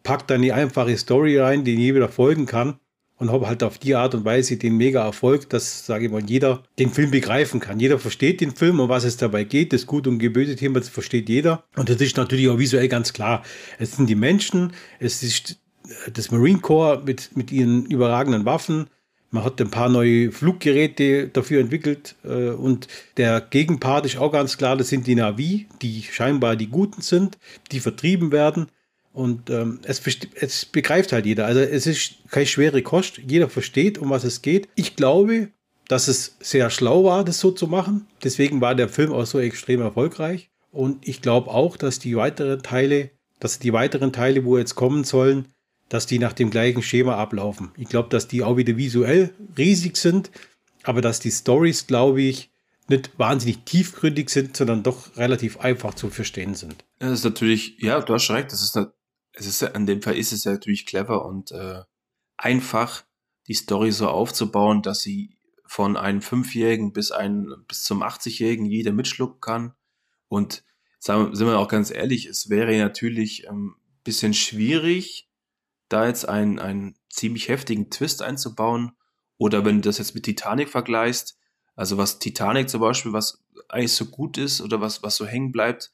packt dann die einfache Story rein, die wieder folgen kann. und habe halt auf die Art und Weise den mega Erfolg, dass, sage ich mal, jeder den Film begreifen kann. Jeder versteht den Film, um was es dabei geht. Das Gut und Geböse Thema, das versteht jeder. Und das ist natürlich auch visuell ganz klar. Es sind die Menschen, es ist das Marine Corps mit, mit ihren überragenden Waffen. Man hat ein paar neue Fluggeräte dafür entwickelt äh, und der Gegenpart ist auch ganz klar, das sind die Navi, die scheinbar die Guten sind, die vertrieben werden. Und ähm, es, es begreift halt jeder. Also es ist keine schwere Kost. Jeder versteht, um was es geht. Ich glaube, dass es sehr schlau war, das so zu machen. Deswegen war der Film auch so extrem erfolgreich. Und ich glaube auch, dass die weiteren Teile, dass die weiteren Teile, wo jetzt kommen sollen, dass die nach dem gleichen Schema ablaufen. Ich glaube, dass die auch wieder visuell riesig sind, aber dass die Stories, glaube ich, nicht wahnsinnig tiefgründig sind, sondern doch relativ einfach zu verstehen sind. Das ist natürlich, ja, du hast recht, das ist es ist in dem Fall ist es ja natürlich clever und äh, einfach, die Story so aufzubauen, dass sie von einem Fünfjährigen bis ein, bis zum 80-Jährigen jeder mitschlucken kann. Und sagen, sind wir auch ganz ehrlich, es wäre natürlich ein ähm, bisschen schwierig, da jetzt einen, einen ziemlich heftigen Twist einzubauen. Oder wenn du das jetzt mit Titanic vergleichst, also was Titanic zum Beispiel, was eigentlich so gut ist oder was, was so hängen bleibt,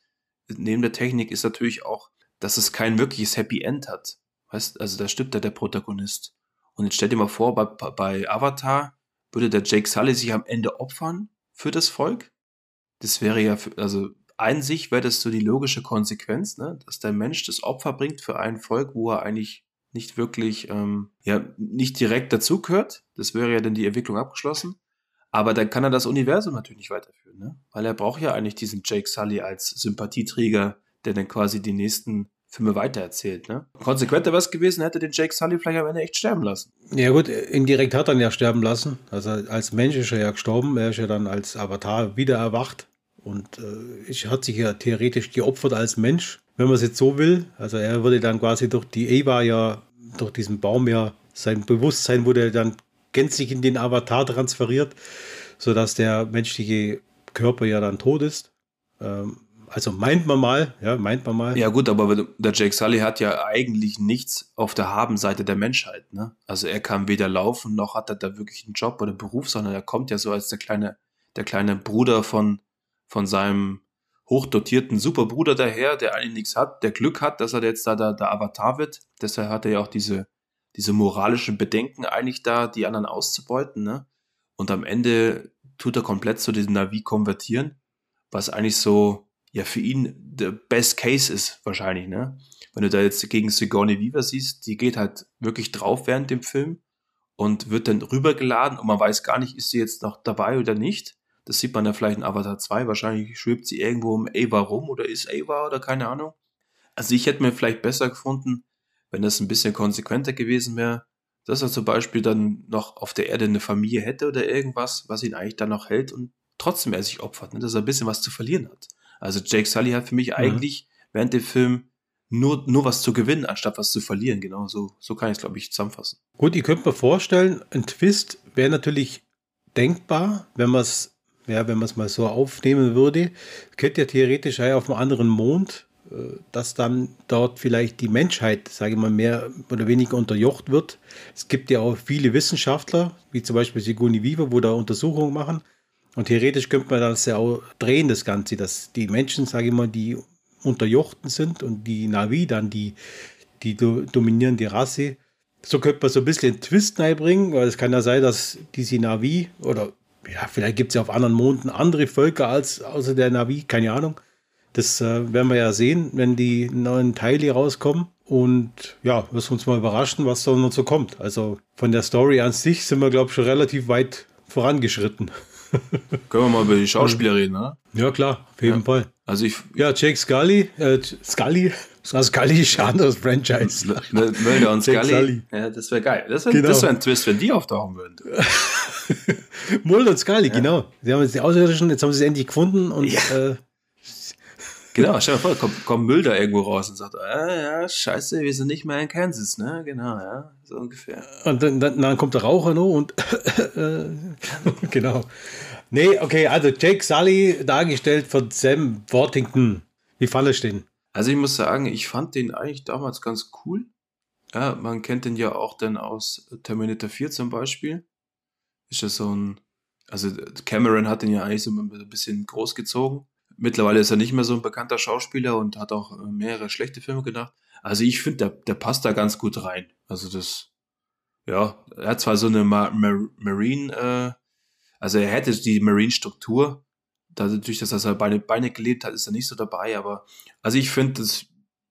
neben der Technik ist natürlich auch dass es kein wirkliches Happy End hat. Weißt, also da stirbt ja der Protagonist. Und jetzt stell dir mal vor, bei, bei Avatar würde der Jake Sully sich am Ende opfern für das Volk. Das wäre ja, für, also an sich wäre das so die logische Konsequenz, ne? dass der Mensch das Opfer bringt für ein Volk, wo er eigentlich nicht wirklich, ähm, ja, nicht direkt dazugehört. Das wäre ja dann die Entwicklung abgeschlossen. Aber dann kann er das Universum natürlich nicht weiterführen, ne? Weil er braucht ja eigentlich diesen Jake Sully als Sympathieträger, der dann quasi die nächsten Filme weitererzählt. Ne? Konsequenter wäre es gewesen, hätte den Jake Sully vielleicht am Ende echt sterben lassen. Ja gut, indirekt hat er ihn ja sterben lassen. Also als Mensch ist er ja gestorben, er ist ja dann als Avatar wieder erwacht und äh, hat sich ja theoretisch geopfert als Mensch, wenn man es jetzt so will. Also er wurde dann quasi durch die Eva ja, durch diesen Baum ja, sein Bewusstsein wurde dann gänzlich in den Avatar transferiert, sodass der menschliche Körper ja dann tot ist. Ähm, also meint man mal, ja, meint man mal. Ja, gut, aber der Jake Sully hat ja eigentlich nichts auf der Habenseite der Menschheit, ne? Also er kann weder laufen, noch hat er da wirklich einen Job oder Beruf, sondern er kommt ja so als der kleine, der kleine Bruder von, von seinem hochdotierten Superbruder daher, der eigentlich nichts hat, der Glück hat, dass er jetzt da der, der Avatar wird. Deshalb hat er ja auch diese, diese moralischen Bedenken eigentlich da, die anderen auszubeuten, ne? Und am Ende tut er komplett zu diesem Navi konvertieren, was eigentlich so, ja für ihn der Best Case ist wahrscheinlich, ne? Wenn du da jetzt gegen Sigourney Weaver siehst, die geht halt wirklich drauf während dem Film und wird dann rübergeladen und man weiß gar nicht, ist sie jetzt noch dabei oder nicht. Das sieht man ja vielleicht in Avatar 2. Wahrscheinlich schwebt sie irgendwo um Ava rum oder ist Ava oder keine Ahnung. Also ich hätte mir vielleicht besser gefunden, wenn das ein bisschen konsequenter gewesen wäre, dass er zum Beispiel dann noch auf der Erde eine Familie hätte oder irgendwas, was ihn eigentlich dann noch hält und trotzdem er sich opfert, ne? dass er ein bisschen was zu verlieren hat. Also Jake Sully hat für mich mhm. eigentlich während dem Film nur, nur was zu gewinnen, anstatt was zu verlieren. Genau, so, so kann ich es, glaube ich, zusammenfassen. Gut, ihr könnt mir vorstellen, ein Twist wäre natürlich denkbar, wenn man es ja, wenn man es mal so aufnehmen würde, könnte ja theoretisch ja auf einem anderen Mond, äh, dass dann dort vielleicht die Menschheit, sage ich mal, mehr oder weniger unterjocht wird. Es gibt ja auch viele Wissenschaftler, wie zum Beispiel Sigourney Weaver, wo da Untersuchungen machen. Und theoretisch könnte man das ja auch drehen, das Ganze, dass die Menschen, sage ich mal, die Unterjochten sind und die Navi dann die, die dominierende Rasse. So könnte man so ein bisschen einen Twist reinbringen, weil es kann ja sein, dass diese Navi oder ja, vielleicht gibt es ja auf anderen Monden andere Völker als außer der Navi, keine Ahnung. Das äh, werden wir ja sehen, wenn die neuen Teile rauskommen. Und ja, wirst uns mal überraschen, was da noch so kommt. Also von der Story an sich sind wir, glaube ich, schon relativ weit vorangeschritten. Können wir mal über die Schauspieler reden, ne? Ja, klar, auf jeden ja. Fall. Also ich, ja, Jake Scully, äh, Scully, Scully ist ein anderes Franchise. Mulder und Scully. Scully. Ja, das wäre geil. Das wäre genau. wär ein Twist, wenn die auftauchen würden. Mulder und Scully, ja. genau. Sie haben jetzt die Außerirdischen, jetzt haben sie es endlich gefunden und ja. äh, Genau, stell dir vor, kommt, kommt Mulder irgendwo raus und sagt, ah, ja, scheiße, wir sind nicht mehr in Kansas, ne? Genau, ja, so ungefähr. Und dann, dann, dann kommt der Raucher noch und genau. Nee, okay, also Jake Sully dargestellt von Sam Worthington. Wie fand es den? Also ich muss sagen, ich fand den eigentlich damals ganz cool. Ja, man kennt den ja auch dann aus Terminator 4 zum Beispiel. Ist ja so ein, also Cameron hat den ja eigentlich so ein bisschen großgezogen. Mittlerweile ist er nicht mehr so ein bekannter Schauspieler und hat auch äh, mehrere schlechte Filme gedacht. Also ich finde, der, der passt da ganz gut rein. Also das, ja, er hat zwar so eine Ma Mar Marine, äh, also er hätte die Marine-Struktur, dadurch, dass er Beine, Beine gelebt hat, ist er nicht so dabei, aber also ich finde, das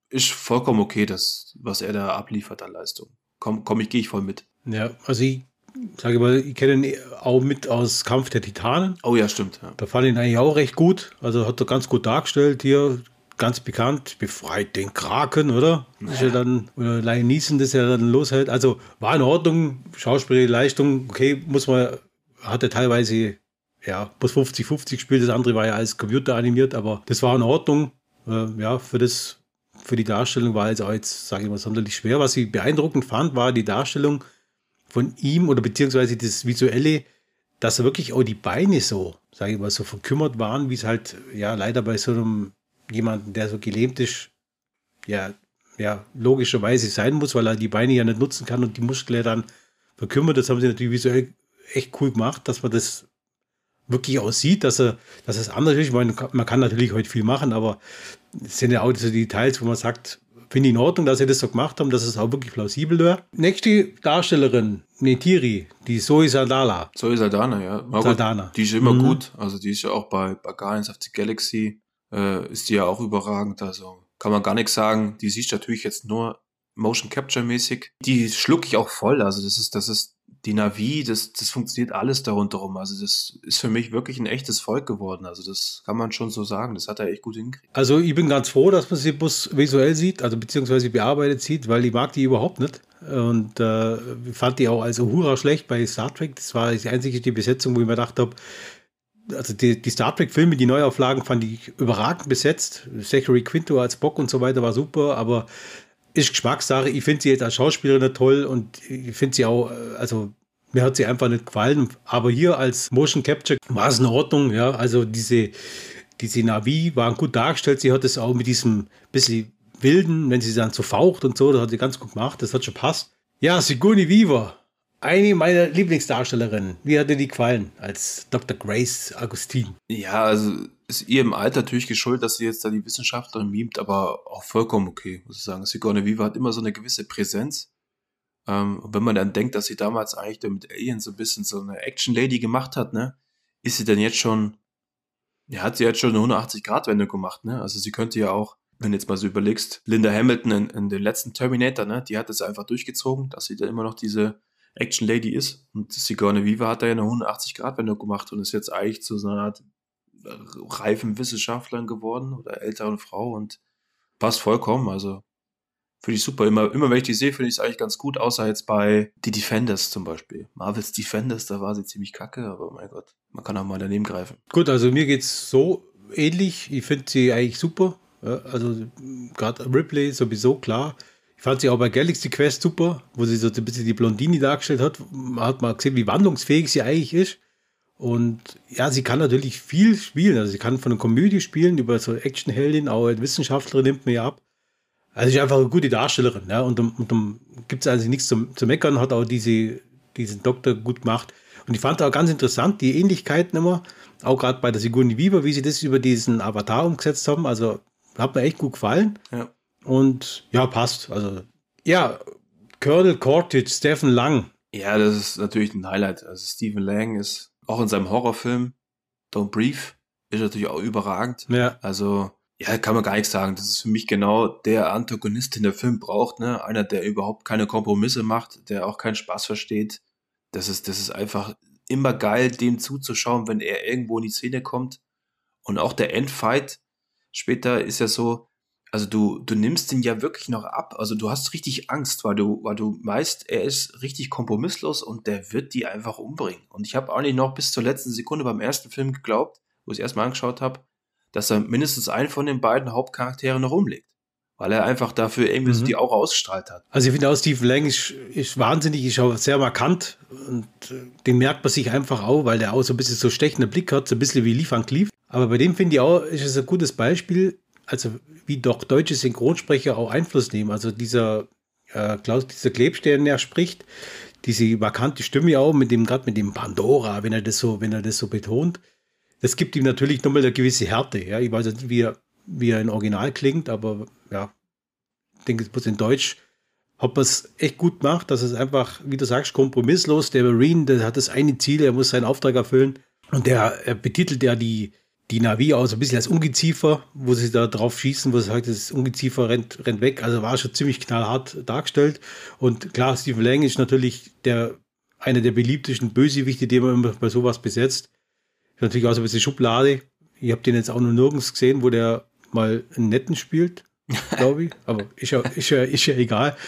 ist vollkommen okay, das, was er da abliefert an Leistung. Komm, komm ich, gehe ich voll mit. Ja, also ich sage mal, ich kenne ihn auch mit aus Kampf der Titanen. Oh ja, stimmt. Ja. Da fand ich ihn eigentlich auch recht gut. Also hat er ganz gut dargestellt hier. Ganz bekannt, befreit den Kraken, oder? Ja. Ist ja dann, oder Lion Neeson, das ja dann loshält. Also war in Ordnung, schauspielerische Leistung, okay, muss man, hatte teilweise, ja, plus 50-50 gespielt, das andere war ja als Computer animiert, aber das war in Ordnung. Äh, ja, für das, für die Darstellung war es auch jetzt, sage ich mal, sonderlich schwer. Was ich beeindruckend fand, war die Darstellung von ihm oder beziehungsweise das Visuelle, dass er wirklich auch die Beine so, sage ich mal, so verkümmert waren, wie es halt ja leider bei so einem jemanden, der so gelähmt ist, ja, ja, logischerweise sein muss, weil er die Beine ja nicht nutzen kann und die Muskeln dann verkümmert. Das haben sie natürlich visuell echt cool gemacht, dass man das wirklich aussieht, dass er, dass es anders ist. Man, man kann natürlich heute viel machen, aber es sind ja auch so Details, wo man sagt, Finde ich in Ordnung, dass sie das so gemacht haben, dass es auch wirklich plausibel wäre. Nächste Darstellerin, Netiri, die Zoe Saldana. Zoe Saldana, ja. Aber Saldana. Die ist immer mhm. gut. Also die ist ja auch bei, bei Guardians of the Galaxy, äh, ist die ja auch überragend. Also kann man gar nichts sagen. Die siehst natürlich jetzt nur Motion Capture mäßig. Die schluck ich auch voll. Also das ist, das ist die Navi, das, das funktioniert alles darunter rum. Also das ist für mich wirklich ein echtes Volk geworden. Also das kann man schon so sagen. Das hat er echt gut hingekriegt. Also ich bin ganz froh, dass man sie bloß visuell sieht, also beziehungsweise bearbeitet sieht, weil ich mag die überhaupt nicht. Und äh, fand die auch also hurra schlecht bei Star Trek. Das war die einzige die Besetzung, wo ich mir gedacht habe, also die, die Star Trek-Filme, die Neuauflagen fand ich überragend besetzt. Zachary Quinto als Bock und so weiter war super, aber ist Geschmackssache. Ich finde sie jetzt als Schauspielerin toll und ich finde sie auch, also mir hat sie einfach nicht gefallen. Aber hier als Motion Capture war es in Ordnung. Ja, also diese, diese Navi waren gut dargestellt. Sie hat es auch mit diesem bisschen wilden, wenn sie dann so faucht und so, das hat sie ganz gut gemacht. Das hat schon passt. Ja, Sigourney Weaver. Eine meiner Lieblingsdarstellerinnen. Wie hat dir die gefallen als Dr. Grace Augustin? Ja, also ist ihr im Alter natürlich geschuldet, dass sie jetzt da die Wissenschaftlerin mimt, aber auch vollkommen okay, muss ich sagen. Sigourney Weaver hat immer so eine gewisse Präsenz. Ähm, und wenn man dann denkt, dass sie damals eigentlich mit Alien so ein bisschen so eine Action-Lady gemacht hat, ne, ist sie denn jetzt schon, ja, hat sie jetzt schon eine 180-Grad-Wende gemacht, ne? Also sie könnte ja auch, wenn du jetzt mal so überlegst, Linda Hamilton in, in den letzten Terminator, ne, die hat es einfach durchgezogen, dass sie da immer noch diese Action Lady ist. Und Sigourney Weaver hat da ja eine 180-Grad-Wendung gemacht und ist jetzt eigentlich zu so einer Art reifen Wissenschaftlerin geworden oder älteren Frau und passt vollkommen. Also finde ich super. Immer, immer wenn ich die sehe, finde ich es eigentlich ganz gut, außer jetzt bei die Defenders zum Beispiel. Marvels Defenders, da war sie ziemlich kacke, aber mein Gott, man kann auch mal daneben greifen. Gut, also mir geht es so ähnlich. Ich finde sie eigentlich super. Also gerade Ripley sowieso klar. Fand sie auch bei Galaxy Quest super, wo sie so ein bisschen die Blondini dargestellt hat. Man hat mal gesehen, wie wandlungsfähig sie eigentlich ist. Und ja, sie kann natürlich viel spielen. Also sie kann von einer Komödie spielen, über so Actionheldin, auch als Wissenschaftlerin nimmt mir ja ab. Also sie ist einfach eine gute Darstellerin. Ja, und dann, dann gibt es eigentlich nichts zu, zu meckern, hat auch diese, diesen Doktor gut gemacht. Und ich fand auch ganz interessant, die Ähnlichkeiten immer, auch gerade bei der Sigourney Weaver, wie sie das über diesen Avatar umgesetzt haben. Also hat mir echt gut gefallen. Ja. Und ja, passt. Also, ja, Colonel Cortage, Stephen Lang. Ja, das ist natürlich ein Highlight. Also, Stephen Lang ist auch in seinem Horrorfilm Don't Breathe, ist natürlich auch überragend. Ja. Also, ja, kann man gar nichts sagen. Das ist für mich genau der Antagonist, den der Film braucht, ne? Einer, der überhaupt keine Kompromisse macht, der auch keinen Spaß versteht. Das ist, das ist einfach immer geil, dem zuzuschauen, wenn er irgendwo in die Szene kommt. Und auch der Endfight später ist ja so, also du, du nimmst ihn ja wirklich noch ab. Also du hast richtig Angst, weil du, weil du weißt, er ist richtig kompromisslos und der wird die einfach umbringen. Und ich habe auch nicht noch bis zur letzten Sekunde beim ersten Film geglaubt, wo ich es erstmal angeschaut habe, dass er mindestens einen von den beiden Hauptcharakteren noch umlegt. Weil er einfach dafür irgendwie mhm. so die Aura ausgestrahlt hat. Also ich finde auch Steve Lang ist, ist wahnsinnig, ist auch sehr markant und äh, den merkt man sich einfach auch, weil der auch so ein bisschen so stechenden Blick hat, so ein bisschen wie Van Cleef. Aber bei dem finde ich auch, ist es ein gutes Beispiel, also wie doch deutsche Synchronsprecher auch Einfluss nehmen. Also dieser äh, Klaus, dieser Klebstern, der spricht, diese markante Stimme auch, mit dem, gerade mit dem Pandora, wenn er das so, wenn er das so betont, das gibt ihm natürlich nochmal eine gewisse Härte. Ja, ich weiß nicht, wie er, wie er in Original klingt, aber ja, ich denke, es muss in Deutsch hat es echt gut gemacht, dass es einfach, wie du sagst, kompromisslos, der Marine, der hat das eine Ziel, er muss seinen Auftrag erfüllen und der er betitelt ja die, die Navi auch so ein bisschen als Ungeziefer, wo sie da drauf schießen, wo sie sagt, das Ungeziefer rennt, rennt weg. Also war schon ziemlich knallhart dargestellt. Und klar, Stephen Lang ist natürlich der, einer der beliebtesten Bösewichte, die man immer bei sowas besetzt. Ist natürlich auch so ein bisschen Schublade. Ich habe den jetzt auch nur nirgends gesehen, wo der mal einen netten spielt, glaube ich. Aber ist ja, ist, ja, ist ja egal.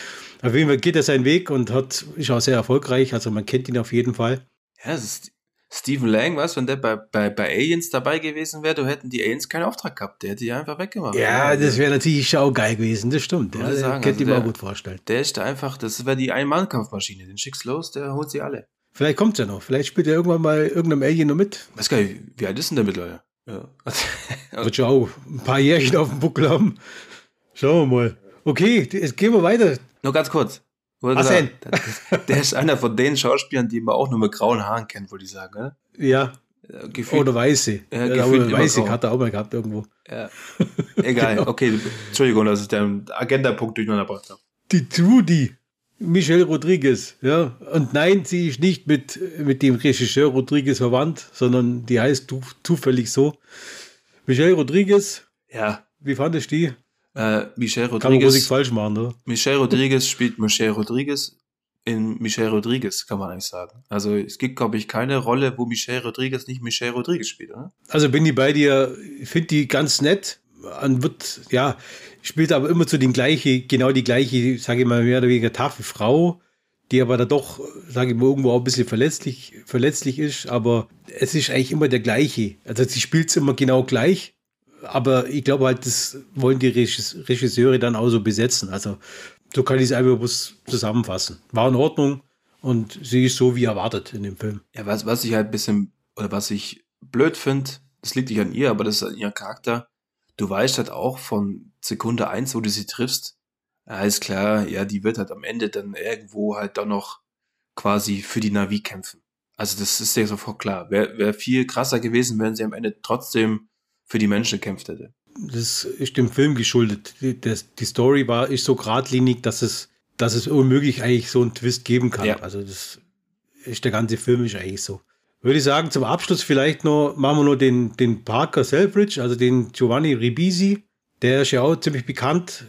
Auf jeden Fall geht er seinen Weg und hat, ist auch sehr erfolgreich. Also man kennt ihn auf jeden Fall. Ja, es ist Stephen Lang, was, wenn der bei, bei, bei Aliens dabei gewesen wäre, du hätten die Aliens keinen Auftrag gehabt. Der hätte die einfach weggemacht. Ja, das wäre natürlich schaugeil gewesen, das stimmt. Ja, sagen, könnte also ich mir gut vorstellen. Der ist da einfach, das wäre die Ein-Mann-Kampfmaschine. Den schickst los, der holt sie alle. Vielleicht kommt er noch. Vielleicht spielt er irgendwann mal irgendeinem Alien noch mit. Weiß gar nicht, wie alt ist denn der mittlerweile? Ja. Wird schon auch ein paar Jährchen auf dem Buckel haben. Schauen wir mal. Okay, jetzt gehen wir weiter. Nur ganz kurz. Was denn? Der ist einer von den Schauspielern, die man auch nur mit grauen Haaren kennt, würde ich sagen. Oder? Ja. Gefühlt, oder weiße. Ja, ja, oder weiße hat er auch mal gehabt irgendwo. Ja. Egal, genau. okay. Entschuldigung, dass ich den Agenda-Punkt durcheinander gebracht habe. Die Trudy, Michelle Rodriguez, ja. Und nein, sie ist nicht mit, mit dem Regisseur Rodriguez verwandt, sondern die heißt zufällig so. Michelle Rodriguez. Ja. Wie fandest du die? Äh, Michelle Rodriguez. Kann man falsch machen, oder? Michelle Rodriguez spielt Michelle Rodriguez in Michelle Rodriguez, kann man eigentlich sagen. Also es gibt, glaube ich, keine Rolle, wo Michelle Rodriguez nicht Michelle Rodriguez spielt, oder? Also bin ich bei dir, ich finde die ganz nett. Und wird, ja, spielt aber immer zu den gleichen, genau die gleiche, sage ich mal, mehr oder weniger taffe Frau, die aber da doch, sage ich mal, irgendwo auch ein bisschen verletzlich, verletzlich ist, aber es ist eigentlich immer der gleiche. Also sie spielt es immer genau gleich aber ich glaube halt, das wollen die Regisseure dann auch so besetzen. Also so kann ich es einfach bloß zusammenfassen. War in Ordnung und sie ist so wie erwartet in dem Film. Ja, was, was ich halt ein bisschen, oder was ich blöd finde, das liegt nicht an ihr, aber das ist an ihr Charakter. Du weißt halt auch von Sekunde eins, wo du sie triffst, alles klar, ja, die wird halt am Ende dann irgendwo halt dann noch quasi für die Navi kämpfen. Also das ist ja sofort klar. Wäre wär viel krasser gewesen, wenn sie am Ende trotzdem für die Menschen gekämpft hätte. Das ist dem Film geschuldet. Die, das, die Story war ist so geradlinig, dass es, dass es unmöglich eigentlich so einen Twist geben kann. Ja. Also das ist der ganze Film ist eigentlich so. Würde ich sagen, zum Abschluss vielleicht noch, machen wir noch den, den Parker Selfridge, also den Giovanni Ribisi. Der ist ja auch ziemlich bekannt.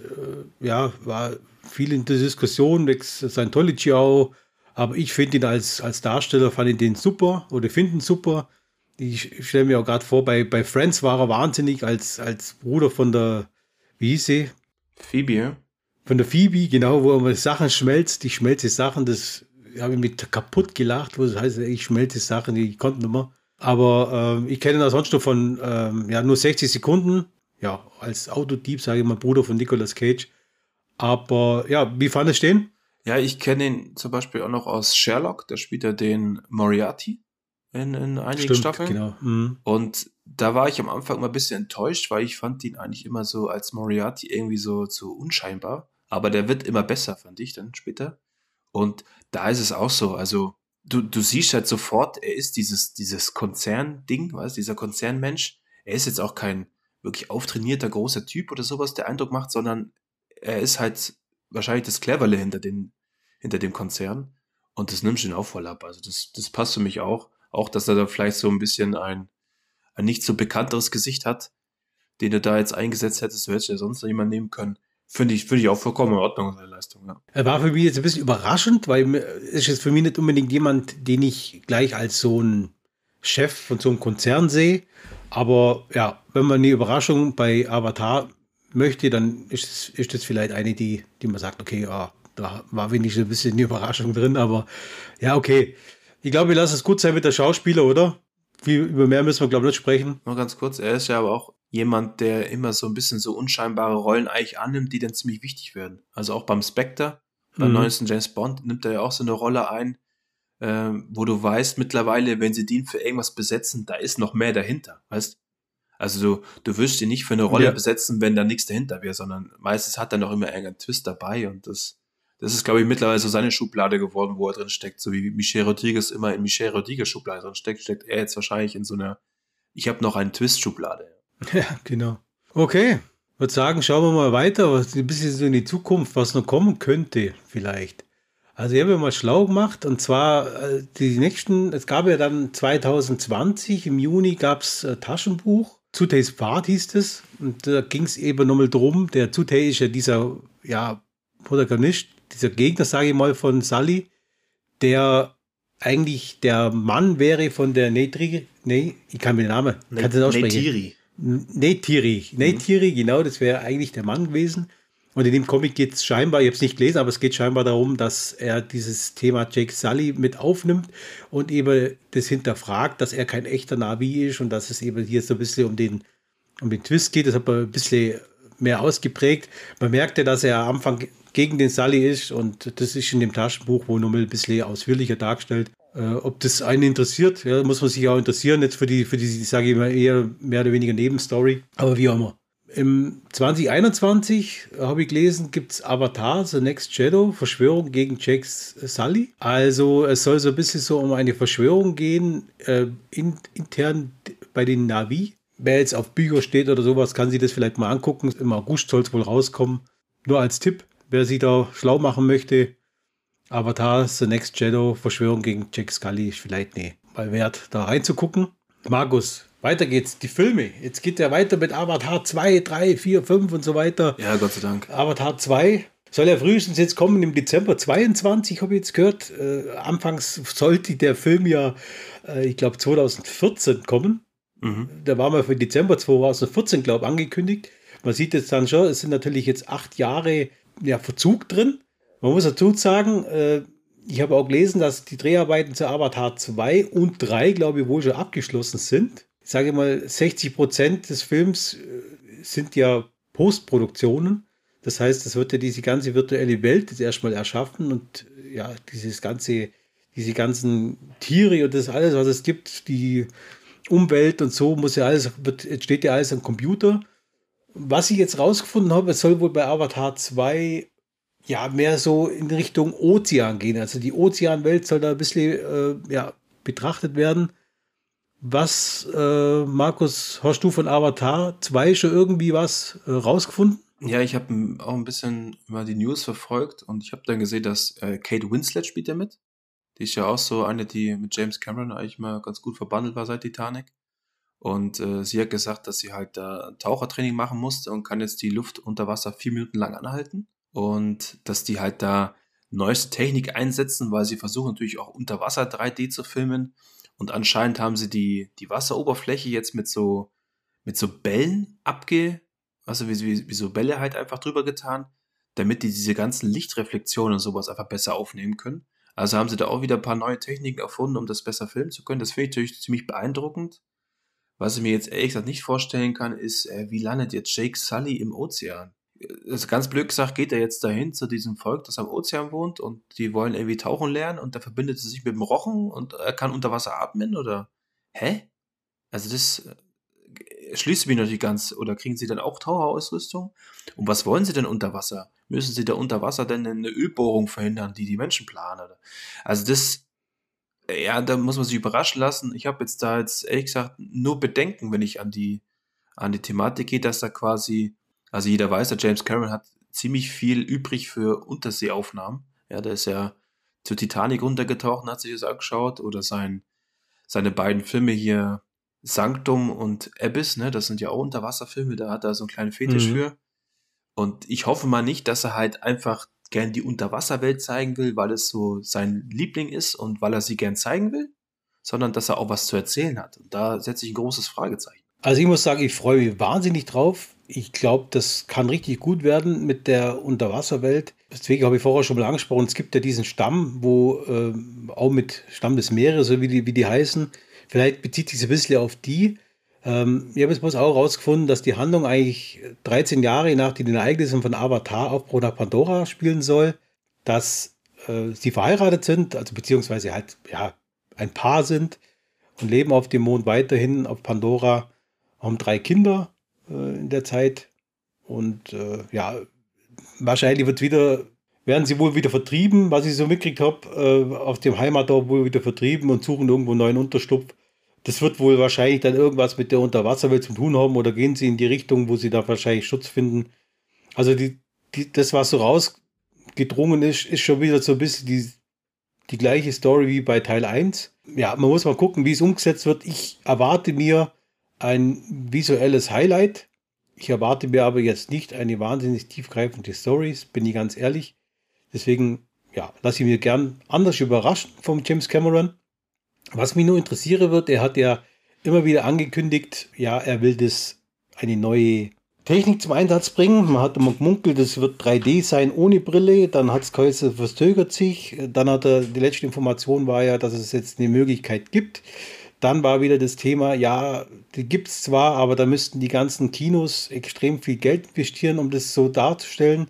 Äh, ja, war viel in der Diskussion, wegen Scientology auch. Aber ich finde ihn als, als Darsteller, fand ich den super oder finde ihn super ich stelle mir auch gerade vor, bei, bei Friends war er wahnsinnig als, als Bruder von der, wie hieß sie? Phoebe, Von der Phoebe, genau, wo man Sachen schmelzt, die schmelze Sachen, das habe ich mit kaputt gelacht, wo das heißt, ich schmelze Sachen, die konnten immer. Aber ähm, ich kenne ihn auch sonst nur von ähm, ja, nur 60 Sekunden, ja, als Autodieb, sage ich mal, Bruder von Nicolas Cage. Aber ja, wie fandest du den? Ja, ich kenne ihn zum Beispiel auch noch aus Sherlock, da spielt er den Moriarty in, in einigen Stimmt, Staffeln. Genau. Mhm. Und da war ich am Anfang mal ein bisschen enttäuscht, weil ich fand ihn eigentlich immer so als Moriarty irgendwie so zu unscheinbar. Aber der wird immer besser, fand ich dann später. Und da ist es auch so. Also, du, du siehst halt sofort, er ist dieses, dieses Konzern-Ding, weißt dieser Konzernmensch. Er ist jetzt auch kein wirklich auftrainierter großer Typ oder sowas, der Eindruck macht, sondern er ist halt wahrscheinlich das Cleverle hinter, den, hinter dem Konzern. Und das nimmst du ihn auch voll ab. Also, das, das passt für mich auch. Auch, dass er da vielleicht so ein bisschen ein, ein nicht so bekannteres Gesicht hat, den du da jetzt eingesetzt hättest, du hättest ja sonst noch jemanden nehmen können. Finde ich, finde ich auch vollkommen in Ordnung, seine Leistung. Ja. Er war für mich jetzt ein bisschen überraschend, weil es ist für mich nicht unbedingt jemand, den ich gleich als so ein Chef von so einem Konzern sehe. Aber ja, wenn man eine Überraschung bei Avatar möchte, dann ist, es, ist das vielleicht eine, die, die man sagt, okay, ja, da war wenigstens ein bisschen eine Überraschung drin, aber ja, okay. Ich glaube, wir lassen es gut sein mit der Schauspieler, oder? Wie, über mehr müssen wir, glaube ich, nicht sprechen. Nur ganz kurz, er ist ja aber auch jemand, der immer so ein bisschen so unscheinbare Rollen eigentlich annimmt, die dann ziemlich wichtig werden. Also auch beim Spectre, beim mhm. neuesten James Bond, nimmt er ja auch so eine Rolle ein, äh, wo du weißt, mittlerweile, wenn sie den für irgendwas besetzen, da ist noch mehr dahinter, weißt Also du, du wirst ihn nicht für eine Rolle ja. besetzen, wenn da nichts dahinter wäre, sondern meistens hat er noch immer irgendeinen Twist dabei und das, das ist, glaube ich, mittlerweile so seine Schublade geworden, wo er drin steckt. So wie Michel Rodriguez immer in Michel Rodriguez Schublade drin steckt, steckt er jetzt wahrscheinlich in so einer, ich habe noch einen Twist-Schublade. Ja, genau. Okay, würde sagen, schauen wir mal weiter, was ein bisschen so in die Zukunft, was noch kommen könnte, vielleicht. Also ich habe mal schlau gemacht und zwar äh, die nächsten, es gab ja dann 2020, im Juni gab es äh, Taschenbuch, Zutays Pfad hieß es und da ging es eben nochmal drum, der Zutay ist ja dieser, ja, Protagonist, dieser Gegner, sage ich mal, von Sully, der eigentlich der Mann wäre von der Netri, nee, ich kann mir den Namen, kann das aussprechen. Netiri. Neytiri. Neytiri, mhm. genau, das wäre eigentlich der Mann gewesen. Und in dem Comic geht es scheinbar, ich habe es nicht gelesen, aber es geht scheinbar darum, dass er dieses Thema Jake Sully mit aufnimmt und eben das hinterfragt, dass er kein echter Navi ist und dass es eben hier so ein bisschen um den, um den Twist geht. Das hat man ein bisschen mehr ausgeprägt. Man merkte, dass er am Anfang gegen den Sully ist und das ist in dem Taschenbuch wohl nochmal ein bisschen ausführlicher dargestellt. Äh, ob das einen interessiert, ja, muss man sich auch interessieren, jetzt für die, für die, sage ich mal, eher mehr oder weniger Nebenstory. Aber wie auch immer. Im 2021 habe ich gelesen, gibt es Avatar, The Next Shadow, Verschwörung gegen Jax Sully. Also es soll so ein bisschen so um eine Verschwörung gehen, äh, in, intern bei den Navi. Wer jetzt auf Bücher steht oder sowas, kann sich das vielleicht mal angucken. Im August soll es wohl rauskommen. Nur als Tipp, wer sich da schlau machen möchte, Avatar, The Next Shadow, Verschwörung gegen Jack Scully ist vielleicht nee, mal wert, da reinzugucken. Markus, weiter geht's. Die Filme. Jetzt geht ja weiter mit Avatar 2, 3, 4, 5 und so weiter. Ja, Gott sei Dank. Avatar 2 soll ja frühestens jetzt kommen im Dezember 22, habe ich jetzt gehört. Äh, anfangs sollte der Film ja, äh, ich glaube, 2014 kommen. Mhm. Da war mal für Dezember 2014, glaube ich, angekündigt. Man sieht jetzt dann schon, es sind natürlich jetzt acht Jahre ja, Verzug drin. Man muss dazu sagen, äh, ich habe auch gelesen, dass die Dreharbeiten zu Avatar 2 und 3, glaube ich, wohl schon abgeschlossen sind. Ich sage mal, 60 Prozent des Films äh, sind ja Postproduktionen. Das heißt, es wird ja diese ganze virtuelle Welt jetzt erstmal erschaffen und ja, dieses ganze, diese ganzen Tiere und das alles, was es gibt, die Umwelt und so, muss ja alles, wird, steht ja alles am Computer. Was ich jetzt rausgefunden habe, es soll wohl bei Avatar 2 ja, mehr so in Richtung Ozean gehen. Also die Ozeanwelt soll da ein bisschen äh, ja, betrachtet werden. Was, äh, Markus, hast du von Avatar 2 schon irgendwie was äh, rausgefunden? Ja, ich habe auch ein bisschen mal die News verfolgt und ich habe dann gesehen, dass äh, Kate Winslet spielt ja mit. Die ist ja auch so eine, die mit James Cameron eigentlich mal ganz gut verbandelt war seit Titanic. Und äh, sie hat gesagt, dass sie halt da Tauchertraining machen musste und kann jetzt die Luft unter Wasser vier Minuten lang anhalten und dass die halt da neueste Technik einsetzen, weil sie versuchen natürlich auch unter Wasser 3D zu filmen und anscheinend haben sie die, die Wasseroberfläche jetzt mit so, mit so Bällen abge, also wie, wie, wie so Bälle halt einfach drüber getan, damit die diese ganzen Lichtreflexionen und sowas einfach besser aufnehmen können. Also haben sie da auch wieder ein paar neue Techniken erfunden, um das besser filmen zu können. Das finde ich natürlich ziemlich beeindruckend. Was ich mir jetzt ehrlich gesagt nicht vorstellen kann, ist, äh, wie landet jetzt Jake Sully im Ozean? also ganz blöd gesagt, geht er jetzt dahin zu diesem Volk, das am Ozean wohnt und die wollen irgendwie tauchen lernen und da verbindet er sich mit dem Rochen und er kann unter Wasser atmen oder hä? Also das äh, schließt mich natürlich ganz. Oder kriegen sie dann auch Taucherausrüstung? Und was wollen sie denn unter Wasser? Müssen sie da unter Wasser denn eine Ölbohrung verhindern, die die Menschen planen? Also das, ja, da muss man sich überraschen lassen. Ich habe jetzt da jetzt ehrlich gesagt nur Bedenken, wenn ich an die, an die Thematik gehe, dass da quasi also jeder weiß, der James Cameron hat ziemlich viel übrig für Unterseeaufnahmen. Ja, der ist ja zu Titanic runtergetaucht und hat sich das angeschaut. Oder sein, seine beiden Filme hier, Sanctum und Abyss, ne, das sind ja auch Unterwasserfilme, da hat er so einen kleinen Fetisch mhm. für. Und ich hoffe mal nicht, dass er halt einfach gern die Unterwasserwelt zeigen will, weil es so sein Liebling ist und weil er sie gern zeigen will, sondern dass er auch was zu erzählen hat. Und da setze ich ein großes Fragezeichen. Also ich muss sagen, ich freue mich wahnsinnig drauf ich glaube, das kann richtig gut werden mit der Unterwasserwelt. Deswegen habe ich vorher schon mal angesprochen, es gibt ja diesen Stamm, wo äh, auch mit Stamm des Meeres, so wie die, wie die heißen, vielleicht bezieht sich ein bisschen auf die. Ähm, ich habe jetzt bloß auch herausgefunden, dass die Handlung eigentlich 13 Jahre nach den Ereignissen von Avatar auf Bruder Pandora spielen soll, dass äh, sie verheiratet sind, also beziehungsweise halt ja ein Paar sind und leben auf dem Mond weiterhin auf Pandora, haben drei Kinder äh, in der Zeit. Und äh, ja, wahrscheinlich wird wieder werden sie wohl wieder vertrieben, was ich so mitgekriegt habe, äh, auf dem Heimatdorf wohl wieder vertrieben und suchen irgendwo einen neuen Unterschlupf. Das wird wohl wahrscheinlich dann irgendwas mit der Unterwasserwelt zu tun haben oder gehen sie in die Richtung, wo sie da wahrscheinlich Schutz finden. Also die, die, das, was so rausgedrungen ist, ist schon wieder so ein bisschen die, die gleiche Story wie bei Teil 1. Ja, man muss mal gucken, wie es umgesetzt wird. Ich erwarte mir ein visuelles Highlight. Ich erwarte mir aber jetzt nicht eine wahnsinnig tiefgreifende Story, bin ich ganz ehrlich. Deswegen, ja, lasse ich mir gern anders überraschen vom James Cameron. Was mich nur interessieren wird, er hat ja immer wieder angekündigt, ja, er will das eine neue Technik zum Einsatz bringen. Man hat immer gemunkelt, das wird 3D sein ohne Brille. Dann hat es geheißen, verzögert sich. Dann hat er, die letzte Information war ja, dass es jetzt eine Möglichkeit gibt. Dann war wieder das Thema, ja, die gibt es zwar, aber da müssten die ganzen Kinos extrem viel Geld investieren, um das so darzustellen.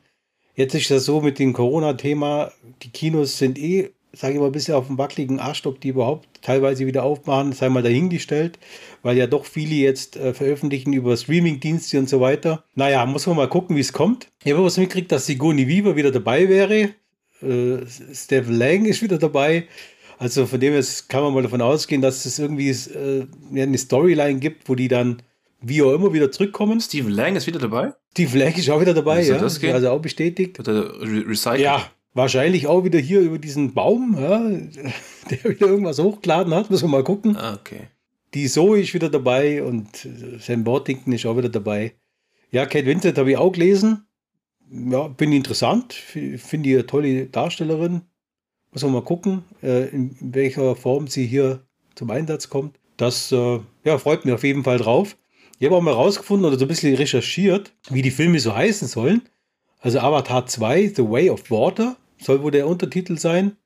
Jetzt ist das so mit dem Corona-Thema, die Kinos sind eh, sage ich mal, ein bisschen auf dem wackeligen Arsch, ob die überhaupt teilweise wieder aufmachen, sei mal dahingestellt, weil ja doch viele jetzt äh, veröffentlichen über Streaming-Dienste und so weiter. Naja, muss man mal gucken, wie es kommt. Ich habe was mitgekriegt, dass Sigourney Weaver wieder dabei wäre. Äh, Stephen Lang ist wieder dabei. Also von dem her kann man mal davon ausgehen, dass es irgendwie äh, eine Storyline gibt, wo die dann wie auch immer wieder zurückkommen. Stephen Lang ist wieder dabei? Steve Lang ist auch wieder dabei, ja. Das geht? Also auch bestätigt. Oder re recycelt? Ja, wahrscheinlich auch wieder hier über diesen Baum, ja, der wieder irgendwas hochgeladen hat. Müssen wir mal gucken. Ah, okay. Die Zoe ist wieder dabei und Sam Worthington ist auch wieder dabei. Ja, Kate Winslet habe ich auch gelesen. Ja, bin interessant. Finde die eine tolle Darstellerin. Muss man mal gucken, äh, in welcher Form sie hier zum Einsatz kommt. Das äh, ja, freut mich auf jeden Fall drauf. Ich habe auch mal rausgefunden oder so ein bisschen recherchiert, wie die Filme so heißen sollen. Also Avatar 2, The Way of Water, soll wohl der Untertitel sein.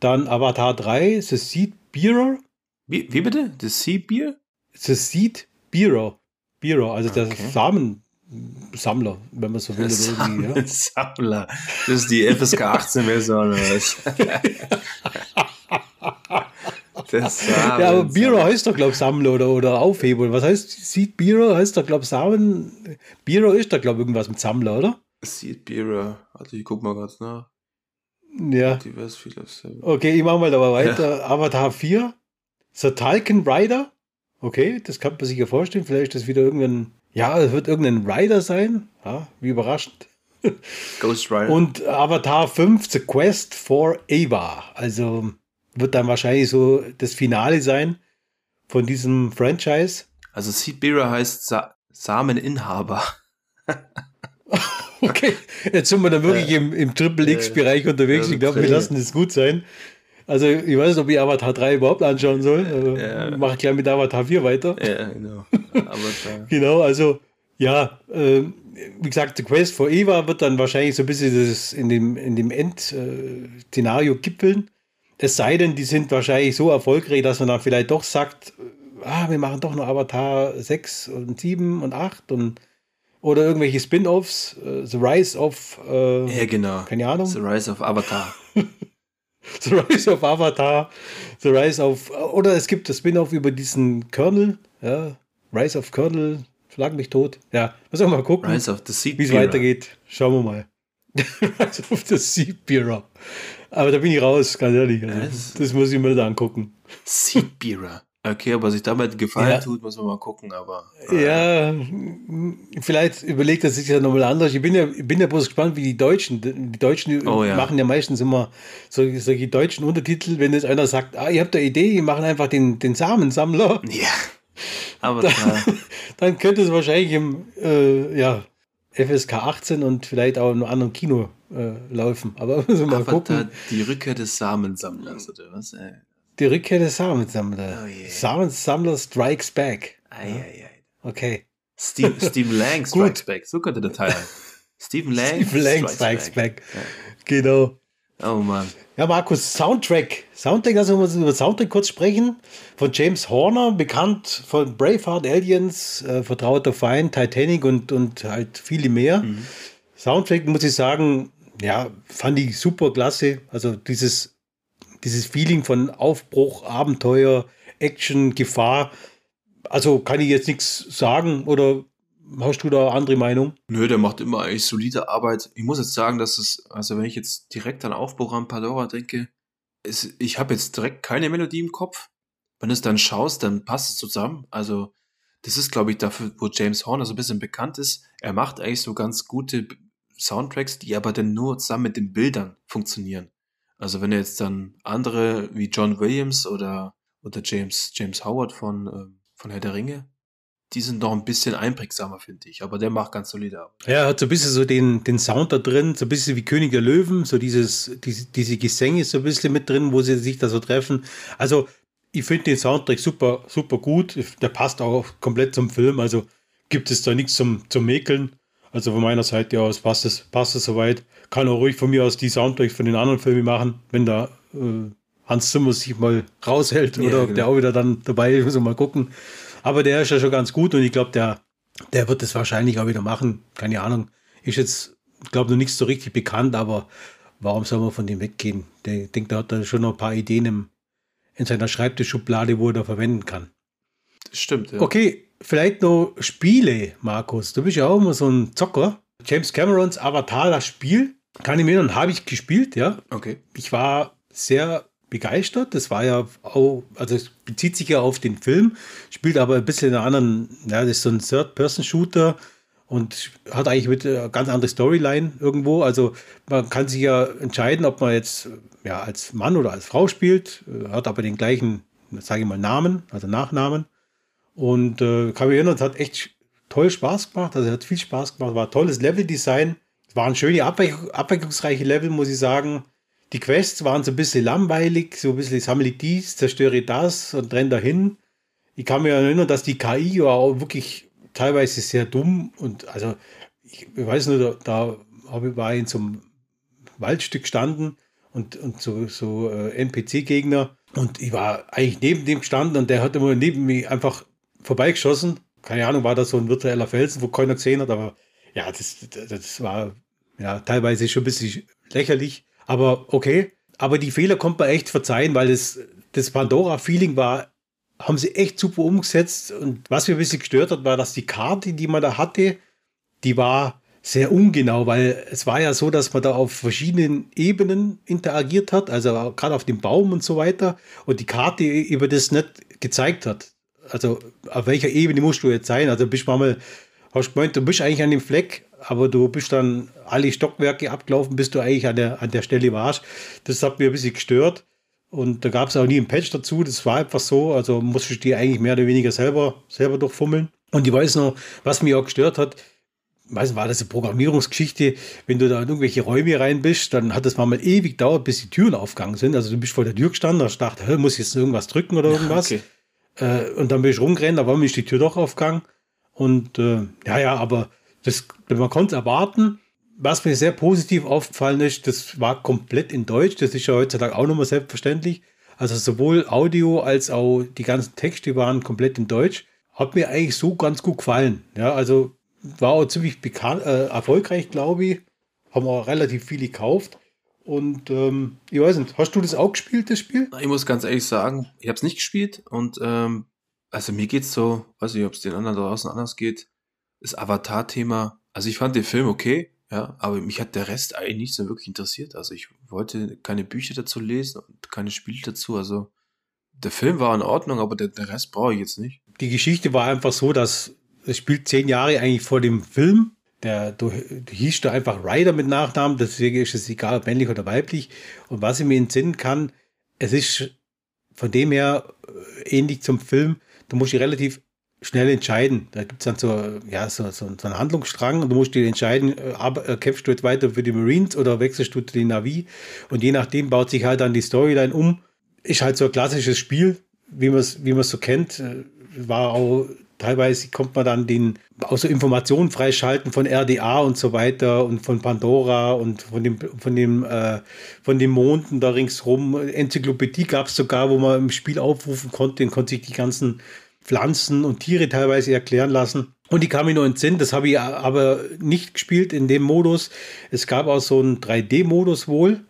Dann Avatar 3, The Seed Bearer. Wie, wie bitte? The Seed Beer? The Seed Bearer. Bearer, also okay. der Samensammler, wenn man so will. Samensammler. Das ist die FSK 18 Version oder was? ja, aber Bierer heißt doch, glaube ich, Sammler oder, oder Aufhebung. Was heißt Seed Bierer? Heißt doch, glaube ich, Samen. Bierer ist doch, glaube ich, irgendwas mit Sammler, oder? Seed Bierer. Also, ich guck mal ganz nach. Ja. Okay, ich mache mal da weiter. Ja. Avatar 4. The Talcon Rider. Okay, das kann man sich ja vorstellen. Vielleicht ist das wieder irgendein. Ja, es wird irgendein Rider sein. Ja, wie überraschend. Ghost Rider. Und Avatar 5, The Quest for Ava. Also wird dann wahrscheinlich so das Finale sein von diesem Franchise. Also Seed Bearer heißt Sa Sameninhaber. okay, jetzt sind wir dann wirklich äh, im, im Triple X-Bereich unterwegs. Ich glaube, wir lassen das gut sein. Also, ich weiß nicht, ob ich Avatar 3 überhaupt anschauen soll. Ja. Mache gleich mit Avatar 4 weiter. Ja, genau. Avatar. genau, also, ja, äh, wie gesagt, The Quest for Eva wird dann wahrscheinlich so ein bisschen das in dem, in dem End-Szenario äh, gipfeln. Es sei denn, die sind wahrscheinlich so erfolgreich, dass man dann vielleicht doch sagt, ah, wir machen doch noch Avatar 6 und 7 und 8 und oder irgendwelche Spin-offs, uh, The Rise of uh, Ja, genau. Keine Ahnung. The Rise of Avatar. The Rise of Avatar, The Rise of oder es gibt das Spin-off über diesen Colonel, ja, Rise of Colonel, schlag mich tot. Ja, muss auch mal gucken, Rise of the Seed wie es weitergeht. Schauen wir mal. Rise of the Seed Bearer. Aber da bin ich raus, ganz ehrlich. Also, das, muss ich mir da angucken. Seedbeerer. Okay, aber sich damit gefallen ja. tut, muss man mal gucken, aber. Äh. Ja, vielleicht überlegt er sich ja nochmal anders. Ich bin ja, ich bin ja bloß gespannt, wie die Deutschen, die Deutschen oh, ja. machen ja meistens immer solche, solche deutschen Untertitel, wenn jetzt einer sagt, ah, ihr habt eine Idee, wir machen einfach den, den Samensammler. Ja. Aber dann, dann könnte es wahrscheinlich im, äh, ja, FSK 18 und vielleicht auch in einem anderen Kino äh, laufen. Aber müssen wir mal gucken. die Rückkehr des Samensammlers, oder was? Ey? Die Rückkehr des Samensammlers. Oh, yeah. Samensammler Strikes Back. Ei, ei, ei. Okay. Steve, Steve Lang Strikes Back. So könnte der Teil Steve Lang, Steve Lang Strikes, Strikes Back. Back. Ja. Genau. Oh Mann. Ja, Markus, Soundtrack. Soundtrack, also wir über Soundtrack kurz sprechen. Von James Horner, bekannt von Braveheart, Aliens, äh, Vertrauter Feind, Titanic und, und halt viele mehr. Mhm. Soundtrack, muss ich sagen, ja, fand ich super klasse. Also dieses, dieses Feeling von Aufbruch, Abenteuer, Action, Gefahr. Also kann ich jetzt nichts sagen oder hast du da andere Meinung? Nö, der macht immer eigentlich solide Arbeit. Ich muss jetzt sagen, dass es, also wenn ich jetzt direkt an Aufprogramm Pandora denke, es, ich habe jetzt direkt keine Melodie im Kopf. Wenn du es dann schaust, dann passt es zusammen. Also, das ist, glaube ich, dafür, wo James Horner so ein bisschen bekannt ist. Er macht eigentlich so ganz gute Soundtracks, die aber dann nur zusammen mit den Bildern funktionieren. Also, wenn jetzt dann andere wie John Williams oder, oder James, James Howard von, äh, von Herr der Ringe, die sind noch ein bisschen einprägsamer, finde ich. Aber der macht ganz solide Arbeit. Ja, hat so ein bisschen so den, den Sound da drin, so ein bisschen wie König der Löwen, so dieses, diese, diese Gesänge so ein bisschen mit drin, wo sie sich da so treffen. Also, ich finde den Soundtrack super, super gut. Der passt auch komplett zum Film. Also gibt es da nichts zum, zum Mäkeln. Also von meiner Seite aus passt es, passt es soweit. Kann auch ruhig von mir aus die Soundtracks von den anderen Filmen machen, wenn da äh, Hans Zimmer sich mal raushält oder genau. der auch wieder dann dabei ist, muss man mal gucken. Aber der ist ja schon ganz gut und ich glaube, der, der wird es wahrscheinlich auch wieder machen. Keine Ahnung. Ist jetzt, glaube noch nichts so richtig bekannt, aber warum soll man von dem weggehen? Der, ich denke, der hat da schon noch ein paar Ideen im, in seiner Schreibtischschublade, wo er da verwenden kann. Das stimmt, ja. Okay, vielleicht noch Spiele, Markus. Du bist ja auch immer so ein Zocker. James Camerons Avatar, das Spiel, kann ich mir erinnern, habe ich gespielt, ja. Okay. Ich war sehr begeistert. Das war ja auch, also es bezieht sich ja auf den Film, spielt aber ein bisschen in einer anderen, ja, das ist so ein Third-Person-Shooter und hat eigentlich mit einer ganz andere Storyline irgendwo. Also man kann sich ja entscheiden, ob man jetzt ja, als Mann oder als Frau spielt, äh, hat aber den gleichen, sage ich mal, Namen, also Nachnamen. Und äh, kann mich erinnern, es hat echt toll Spaß gemacht, also hat viel Spaß gemacht, war tolles Leveldesign. Waren schöne, abwechslungsreiche Level, muss ich sagen. Die Quests waren so ein bisschen langweilig, so ein bisschen sammle dies, zerstöre das und renn dahin. Ich kann mich erinnern, dass die KI war auch wirklich teilweise sehr dumm und also ich, ich weiß nur, da, da war ich in so einem Waldstück gestanden und, und so, so äh, NPC-Gegner und ich war eigentlich neben dem gestanden und der hat immer neben mir einfach vorbeigeschossen. Keine Ahnung, war das so ein virtueller Felsen, wo keiner gesehen hat, aber ja, das, das war ja teilweise schon ein bisschen lächerlich, aber okay. Aber die Fehler kommt man echt verzeihen, weil das, das Pandora-Feeling war haben sie echt super umgesetzt. Und was mir ein bisschen gestört hat, war, dass die Karte, die man da hatte, die war sehr ungenau, weil es war ja so, dass man da auf verschiedenen Ebenen interagiert hat, also gerade auf dem Baum und so weiter, und die Karte über das nicht gezeigt hat. Also auf welcher Ebene musst du jetzt sein? Also bist du mal, hast gemeint, du bist eigentlich an dem Fleck, aber du bist dann alle Stockwerke abgelaufen, bis du eigentlich an der, an der Stelle warst. Das hat mir ein bisschen gestört. Und da gab es auch nie ein Patch dazu. Das war einfach so. Also musste ich die eigentlich mehr oder weniger selber, selber durchfummeln. Und ich weiß noch, was mich auch gestört hat, weiß nicht, war das eine Programmierungsgeschichte, wenn du da in irgendwelche Räume rein bist, dann hat es mal ewig dauert, bis die Türen aufgegangen sind. Also du bist vor der Tür gestanden, hast gedacht, muss ich jetzt irgendwas drücken oder irgendwas. Okay. Äh, und dann bin ich rumgerannt, aber ist die Tür doch aufgegangen. Und äh, ja, ja, aber das, man konnte es erwarten was mir sehr positiv aufgefallen ist, das war komplett in Deutsch. Das ist ja heutzutage auch nochmal selbstverständlich. Also sowohl Audio als auch die ganzen Texte waren komplett in Deutsch. Hat mir eigentlich so ganz gut gefallen. Ja, also war auch ziemlich bekannt, äh, erfolgreich, glaube ich. Haben auch relativ viele gekauft. Und ähm, ich weiß nicht, hast du das auch gespielt, das Spiel? Ich muss ganz ehrlich sagen, ich habe es nicht gespielt. Und ähm, also mir geht es so, weiß nicht, ob es den anderen draußen anders geht, das Avatar-Thema. Also ich fand den Film okay, ja, aber mich hat der Rest eigentlich nicht so wirklich interessiert. Also ich wollte keine Bücher dazu lesen und keine Spiele dazu. Also der Film war in Ordnung, aber der, der Rest brauche ich jetzt nicht. Die Geschichte war einfach so, dass es spielt zehn Jahre eigentlich vor dem Film. Der, du, du hieß da einfach Ryder mit Nachnamen, deswegen ist es egal, ob männlich oder weiblich. Und was ich mir entsinnen kann, es ist von dem her äh, ähnlich zum Film. Du musst dich relativ schnell entscheiden. Da gibt es dann so, ja, so, so, so, einen Handlungsstrang und du musst dir entscheiden, äh, äh, kämpfst du jetzt weiter für die Marines oder wechselst du zu den Navi? Und je nachdem baut sich halt dann die Storyline um. Ist halt so ein klassisches Spiel, wie man es wie so kennt. Äh, war auch teilweise kommt man dann den außer so Informationen freischalten von RDA und so weiter und von Pandora und von dem von dem äh, von den Monden da ringsrum. Enzyklopädie gab es sogar, wo man im Spiel aufrufen konnte und konnte sich die ganzen Pflanzen und Tiere teilweise erklären lassen. Und die kam mir nur ins Sinn, das habe ich aber nicht gespielt in dem Modus. Es gab auch so einen 3D-Modus wohl.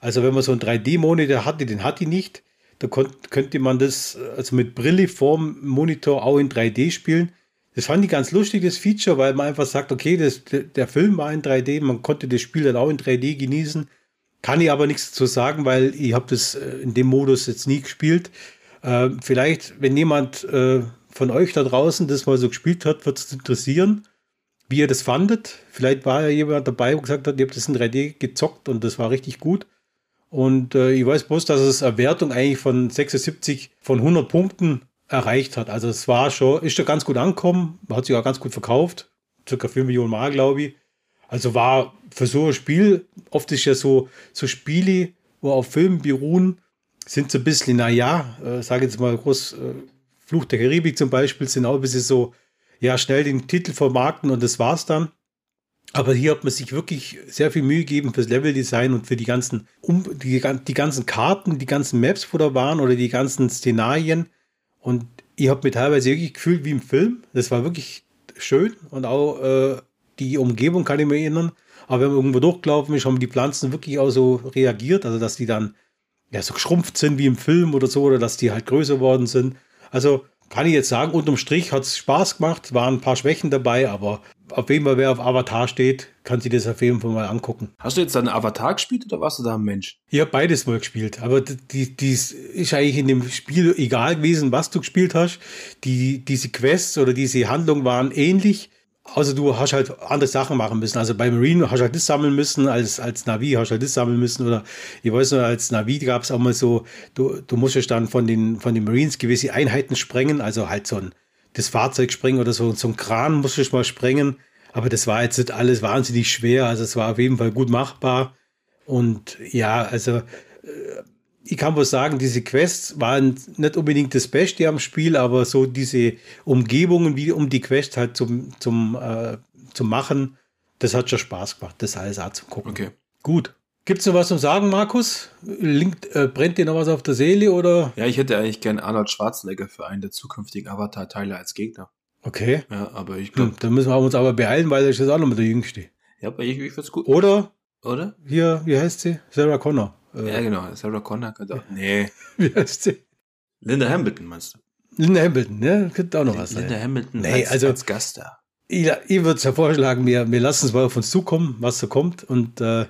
Also wenn man so einen 3D-Monitor hatte, den hatte ich nicht. Da könnte man das also mit Brille vorm Monitor auch in 3D spielen. Das fand ich ganz lustig, das Feature, weil man einfach sagt, okay, das, der Film war in 3D, man konnte das Spiel dann auch in 3D genießen. Kann ich aber nichts dazu sagen, weil ich habe das äh, in dem Modus jetzt nie gespielt. Äh, vielleicht, wenn jemand äh, von euch da draußen das mal so gespielt hat, wird es interessieren, wie ihr das fandet. Vielleicht war ja jemand dabei und gesagt hat, ihr habt das in 3D gezockt und das war richtig gut. Und äh, ich weiß bloß, dass es eine Wertung eigentlich von 76 von 100 Punkten erreicht hat. Also es war schon, ist schon ganz gut angekommen, hat sich auch ganz gut verkauft. Circa 4 Millionen Mal, glaube ich. Also war für so ein Spiel, oft ist ja so, so Spiele, wo auf Filmen beruhen, sind so ein bisschen, naja, äh, sage jetzt mal groß, äh, Fluch der Karibik zum Beispiel, sind auch ein bisschen so, ja, schnell den Titel vermarkten und das war's dann. Aber hier hat man sich wirklich sehr viel Mühe gegeben fürs Leveldesign und für die ganzen, um, die, die ganzen Karten, die ganzen Maps, wo da waren oder die ganzen Szenarien. Und ich habe mir teilweise wirklich gefühlt wie im Film. Das war wirklich schön und auch äh, die Umgebung kann ich mir erinnern. Aber wenn man irgendwo durchgelaufen ist, haben die Pflanzen wirklich auch so reagiert, also dass die dann ja so geschrumpft sind wie im Film oder so, oder dass die halt größer worden sind. Also kann ich jetzt sagen, unterm Strich hat es Spaß gemacht, waren ein paar Schwächen dabei, aber auf jeden Fall, wer auf Avatar steht, kann sich das auf jeden Fall mal angucken. Hast du jetzt deinen Avatar gespielt oder warst du da ein Mensch? Ich habe beides mal gespielt, aber die, die ist eigentlich in dem Spiel egal gewesen, was du gespielt hast. Die, diese Quests oder diese Handlungen waren ähnlich. Außer du hast halt andere Sachen machen müssen. Also bei Marine hast du halt das sammeln müssen, als, als Navi hast du halt das sammeln müssen. Oder ich weiß noch, als Navi gab es auch mal so, du, du musstest dann von den, von den Marines gewisse Einheiten sprengen, also halt so ein das Fahrzeug sprengen oder so, so ein Kran musstest mal sprengen. Aber das war jetzt nicht alles wahnsinnig schwer. Also es war auf jeden Fall gut machbar. Und ja, also äh, ich kann wohl sagen, diese Quests waren nicht unbedingt das Beste am Spiel, aber so diese Umgebungen, wie um die Quest halt zum, zum, äh, zum Machen, das hat schon Spaß gemacht, das alles auch zu gucken. Okay. Gut. Gibt es noch was zum Sagen, Markus? Link, äh, brennt dir noch was auf der Seele oder? Ja, ich hätte eigentlich gern Arnold Schwarzenegger für einen der zukünftigen Avatar-Teile als Gegner. Okay. Ja, aber ich glaube. Hm, dann müssen wir uns aber beeilen, weil er ist jetzt auch noch mit der Jüngste. Ja, aber ich, ich es gut. Oder? Oder? Hier, wie heißt sie? Sarah Connor. Äh, ja, genau. Sarah Connor könnte auch. Nee. Wie heißt sie? Linda Hamilton, meinst du? Linda Hamilton, ne? Könnte auch noch was Linda sein. Linda Hamilton nee, als, also, als Gast da. Ich, ich würde ja vorschlagen, wir, wir lassen es mal auf uns zukommen, was so kommt. Und äh,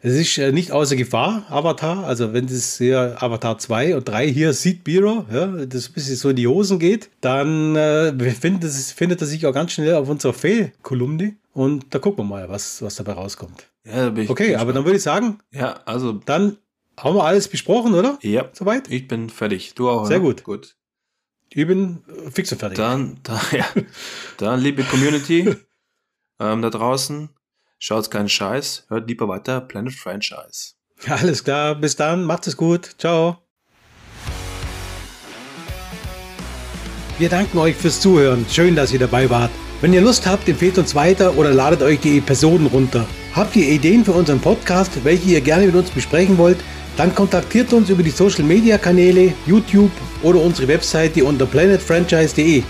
es ist äh, nicht außer Gefahr, Avatar. Also wenn das hier Avatar 2 und 3 hier sieht Biro, ja, das ein bisschen so in die Hosen geht, dann äh, findet, es, findet er sich auch ganz schnell auf unserer Fee-Kolumne. Und da gucken wir mal, was, was dabei rauskommt. Ja, da okay, aber dann würde ich sagen, ja, also dann haben wir alles besprochen, oder? Ja. Soweit? Ich bin fertig. Du auch. Sehr gut. Gut. Ich bin fix und fertig. Dann, da, ja. dann liebe Community ähm, da draußen, schaut keinen Scheiß, hört lieber weiter Planet Franchise. Alles klar, bis dann, macht es gut. Ciao. Wir danken euch fürs Zuhören. Schön, dass ihr dabei wart. Wenn ihr Lust habt, empfehlt uns weiter oder ladet euch die Episoden runter. Habt ihr Ideen für unseren Podcast, welche ihr gerne mit uns besprechen wollt? Dann kontaktiert uns über die Social Media Kanäle, YouTube oder unsere Webseite unter planetfranchise.de.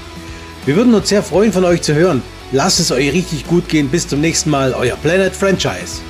Wir würden uns sehr freuen, von euch zu hören. Lasst es euch richtig gut gehen. Bis zum nächsten Mal, euer Planet Franchise.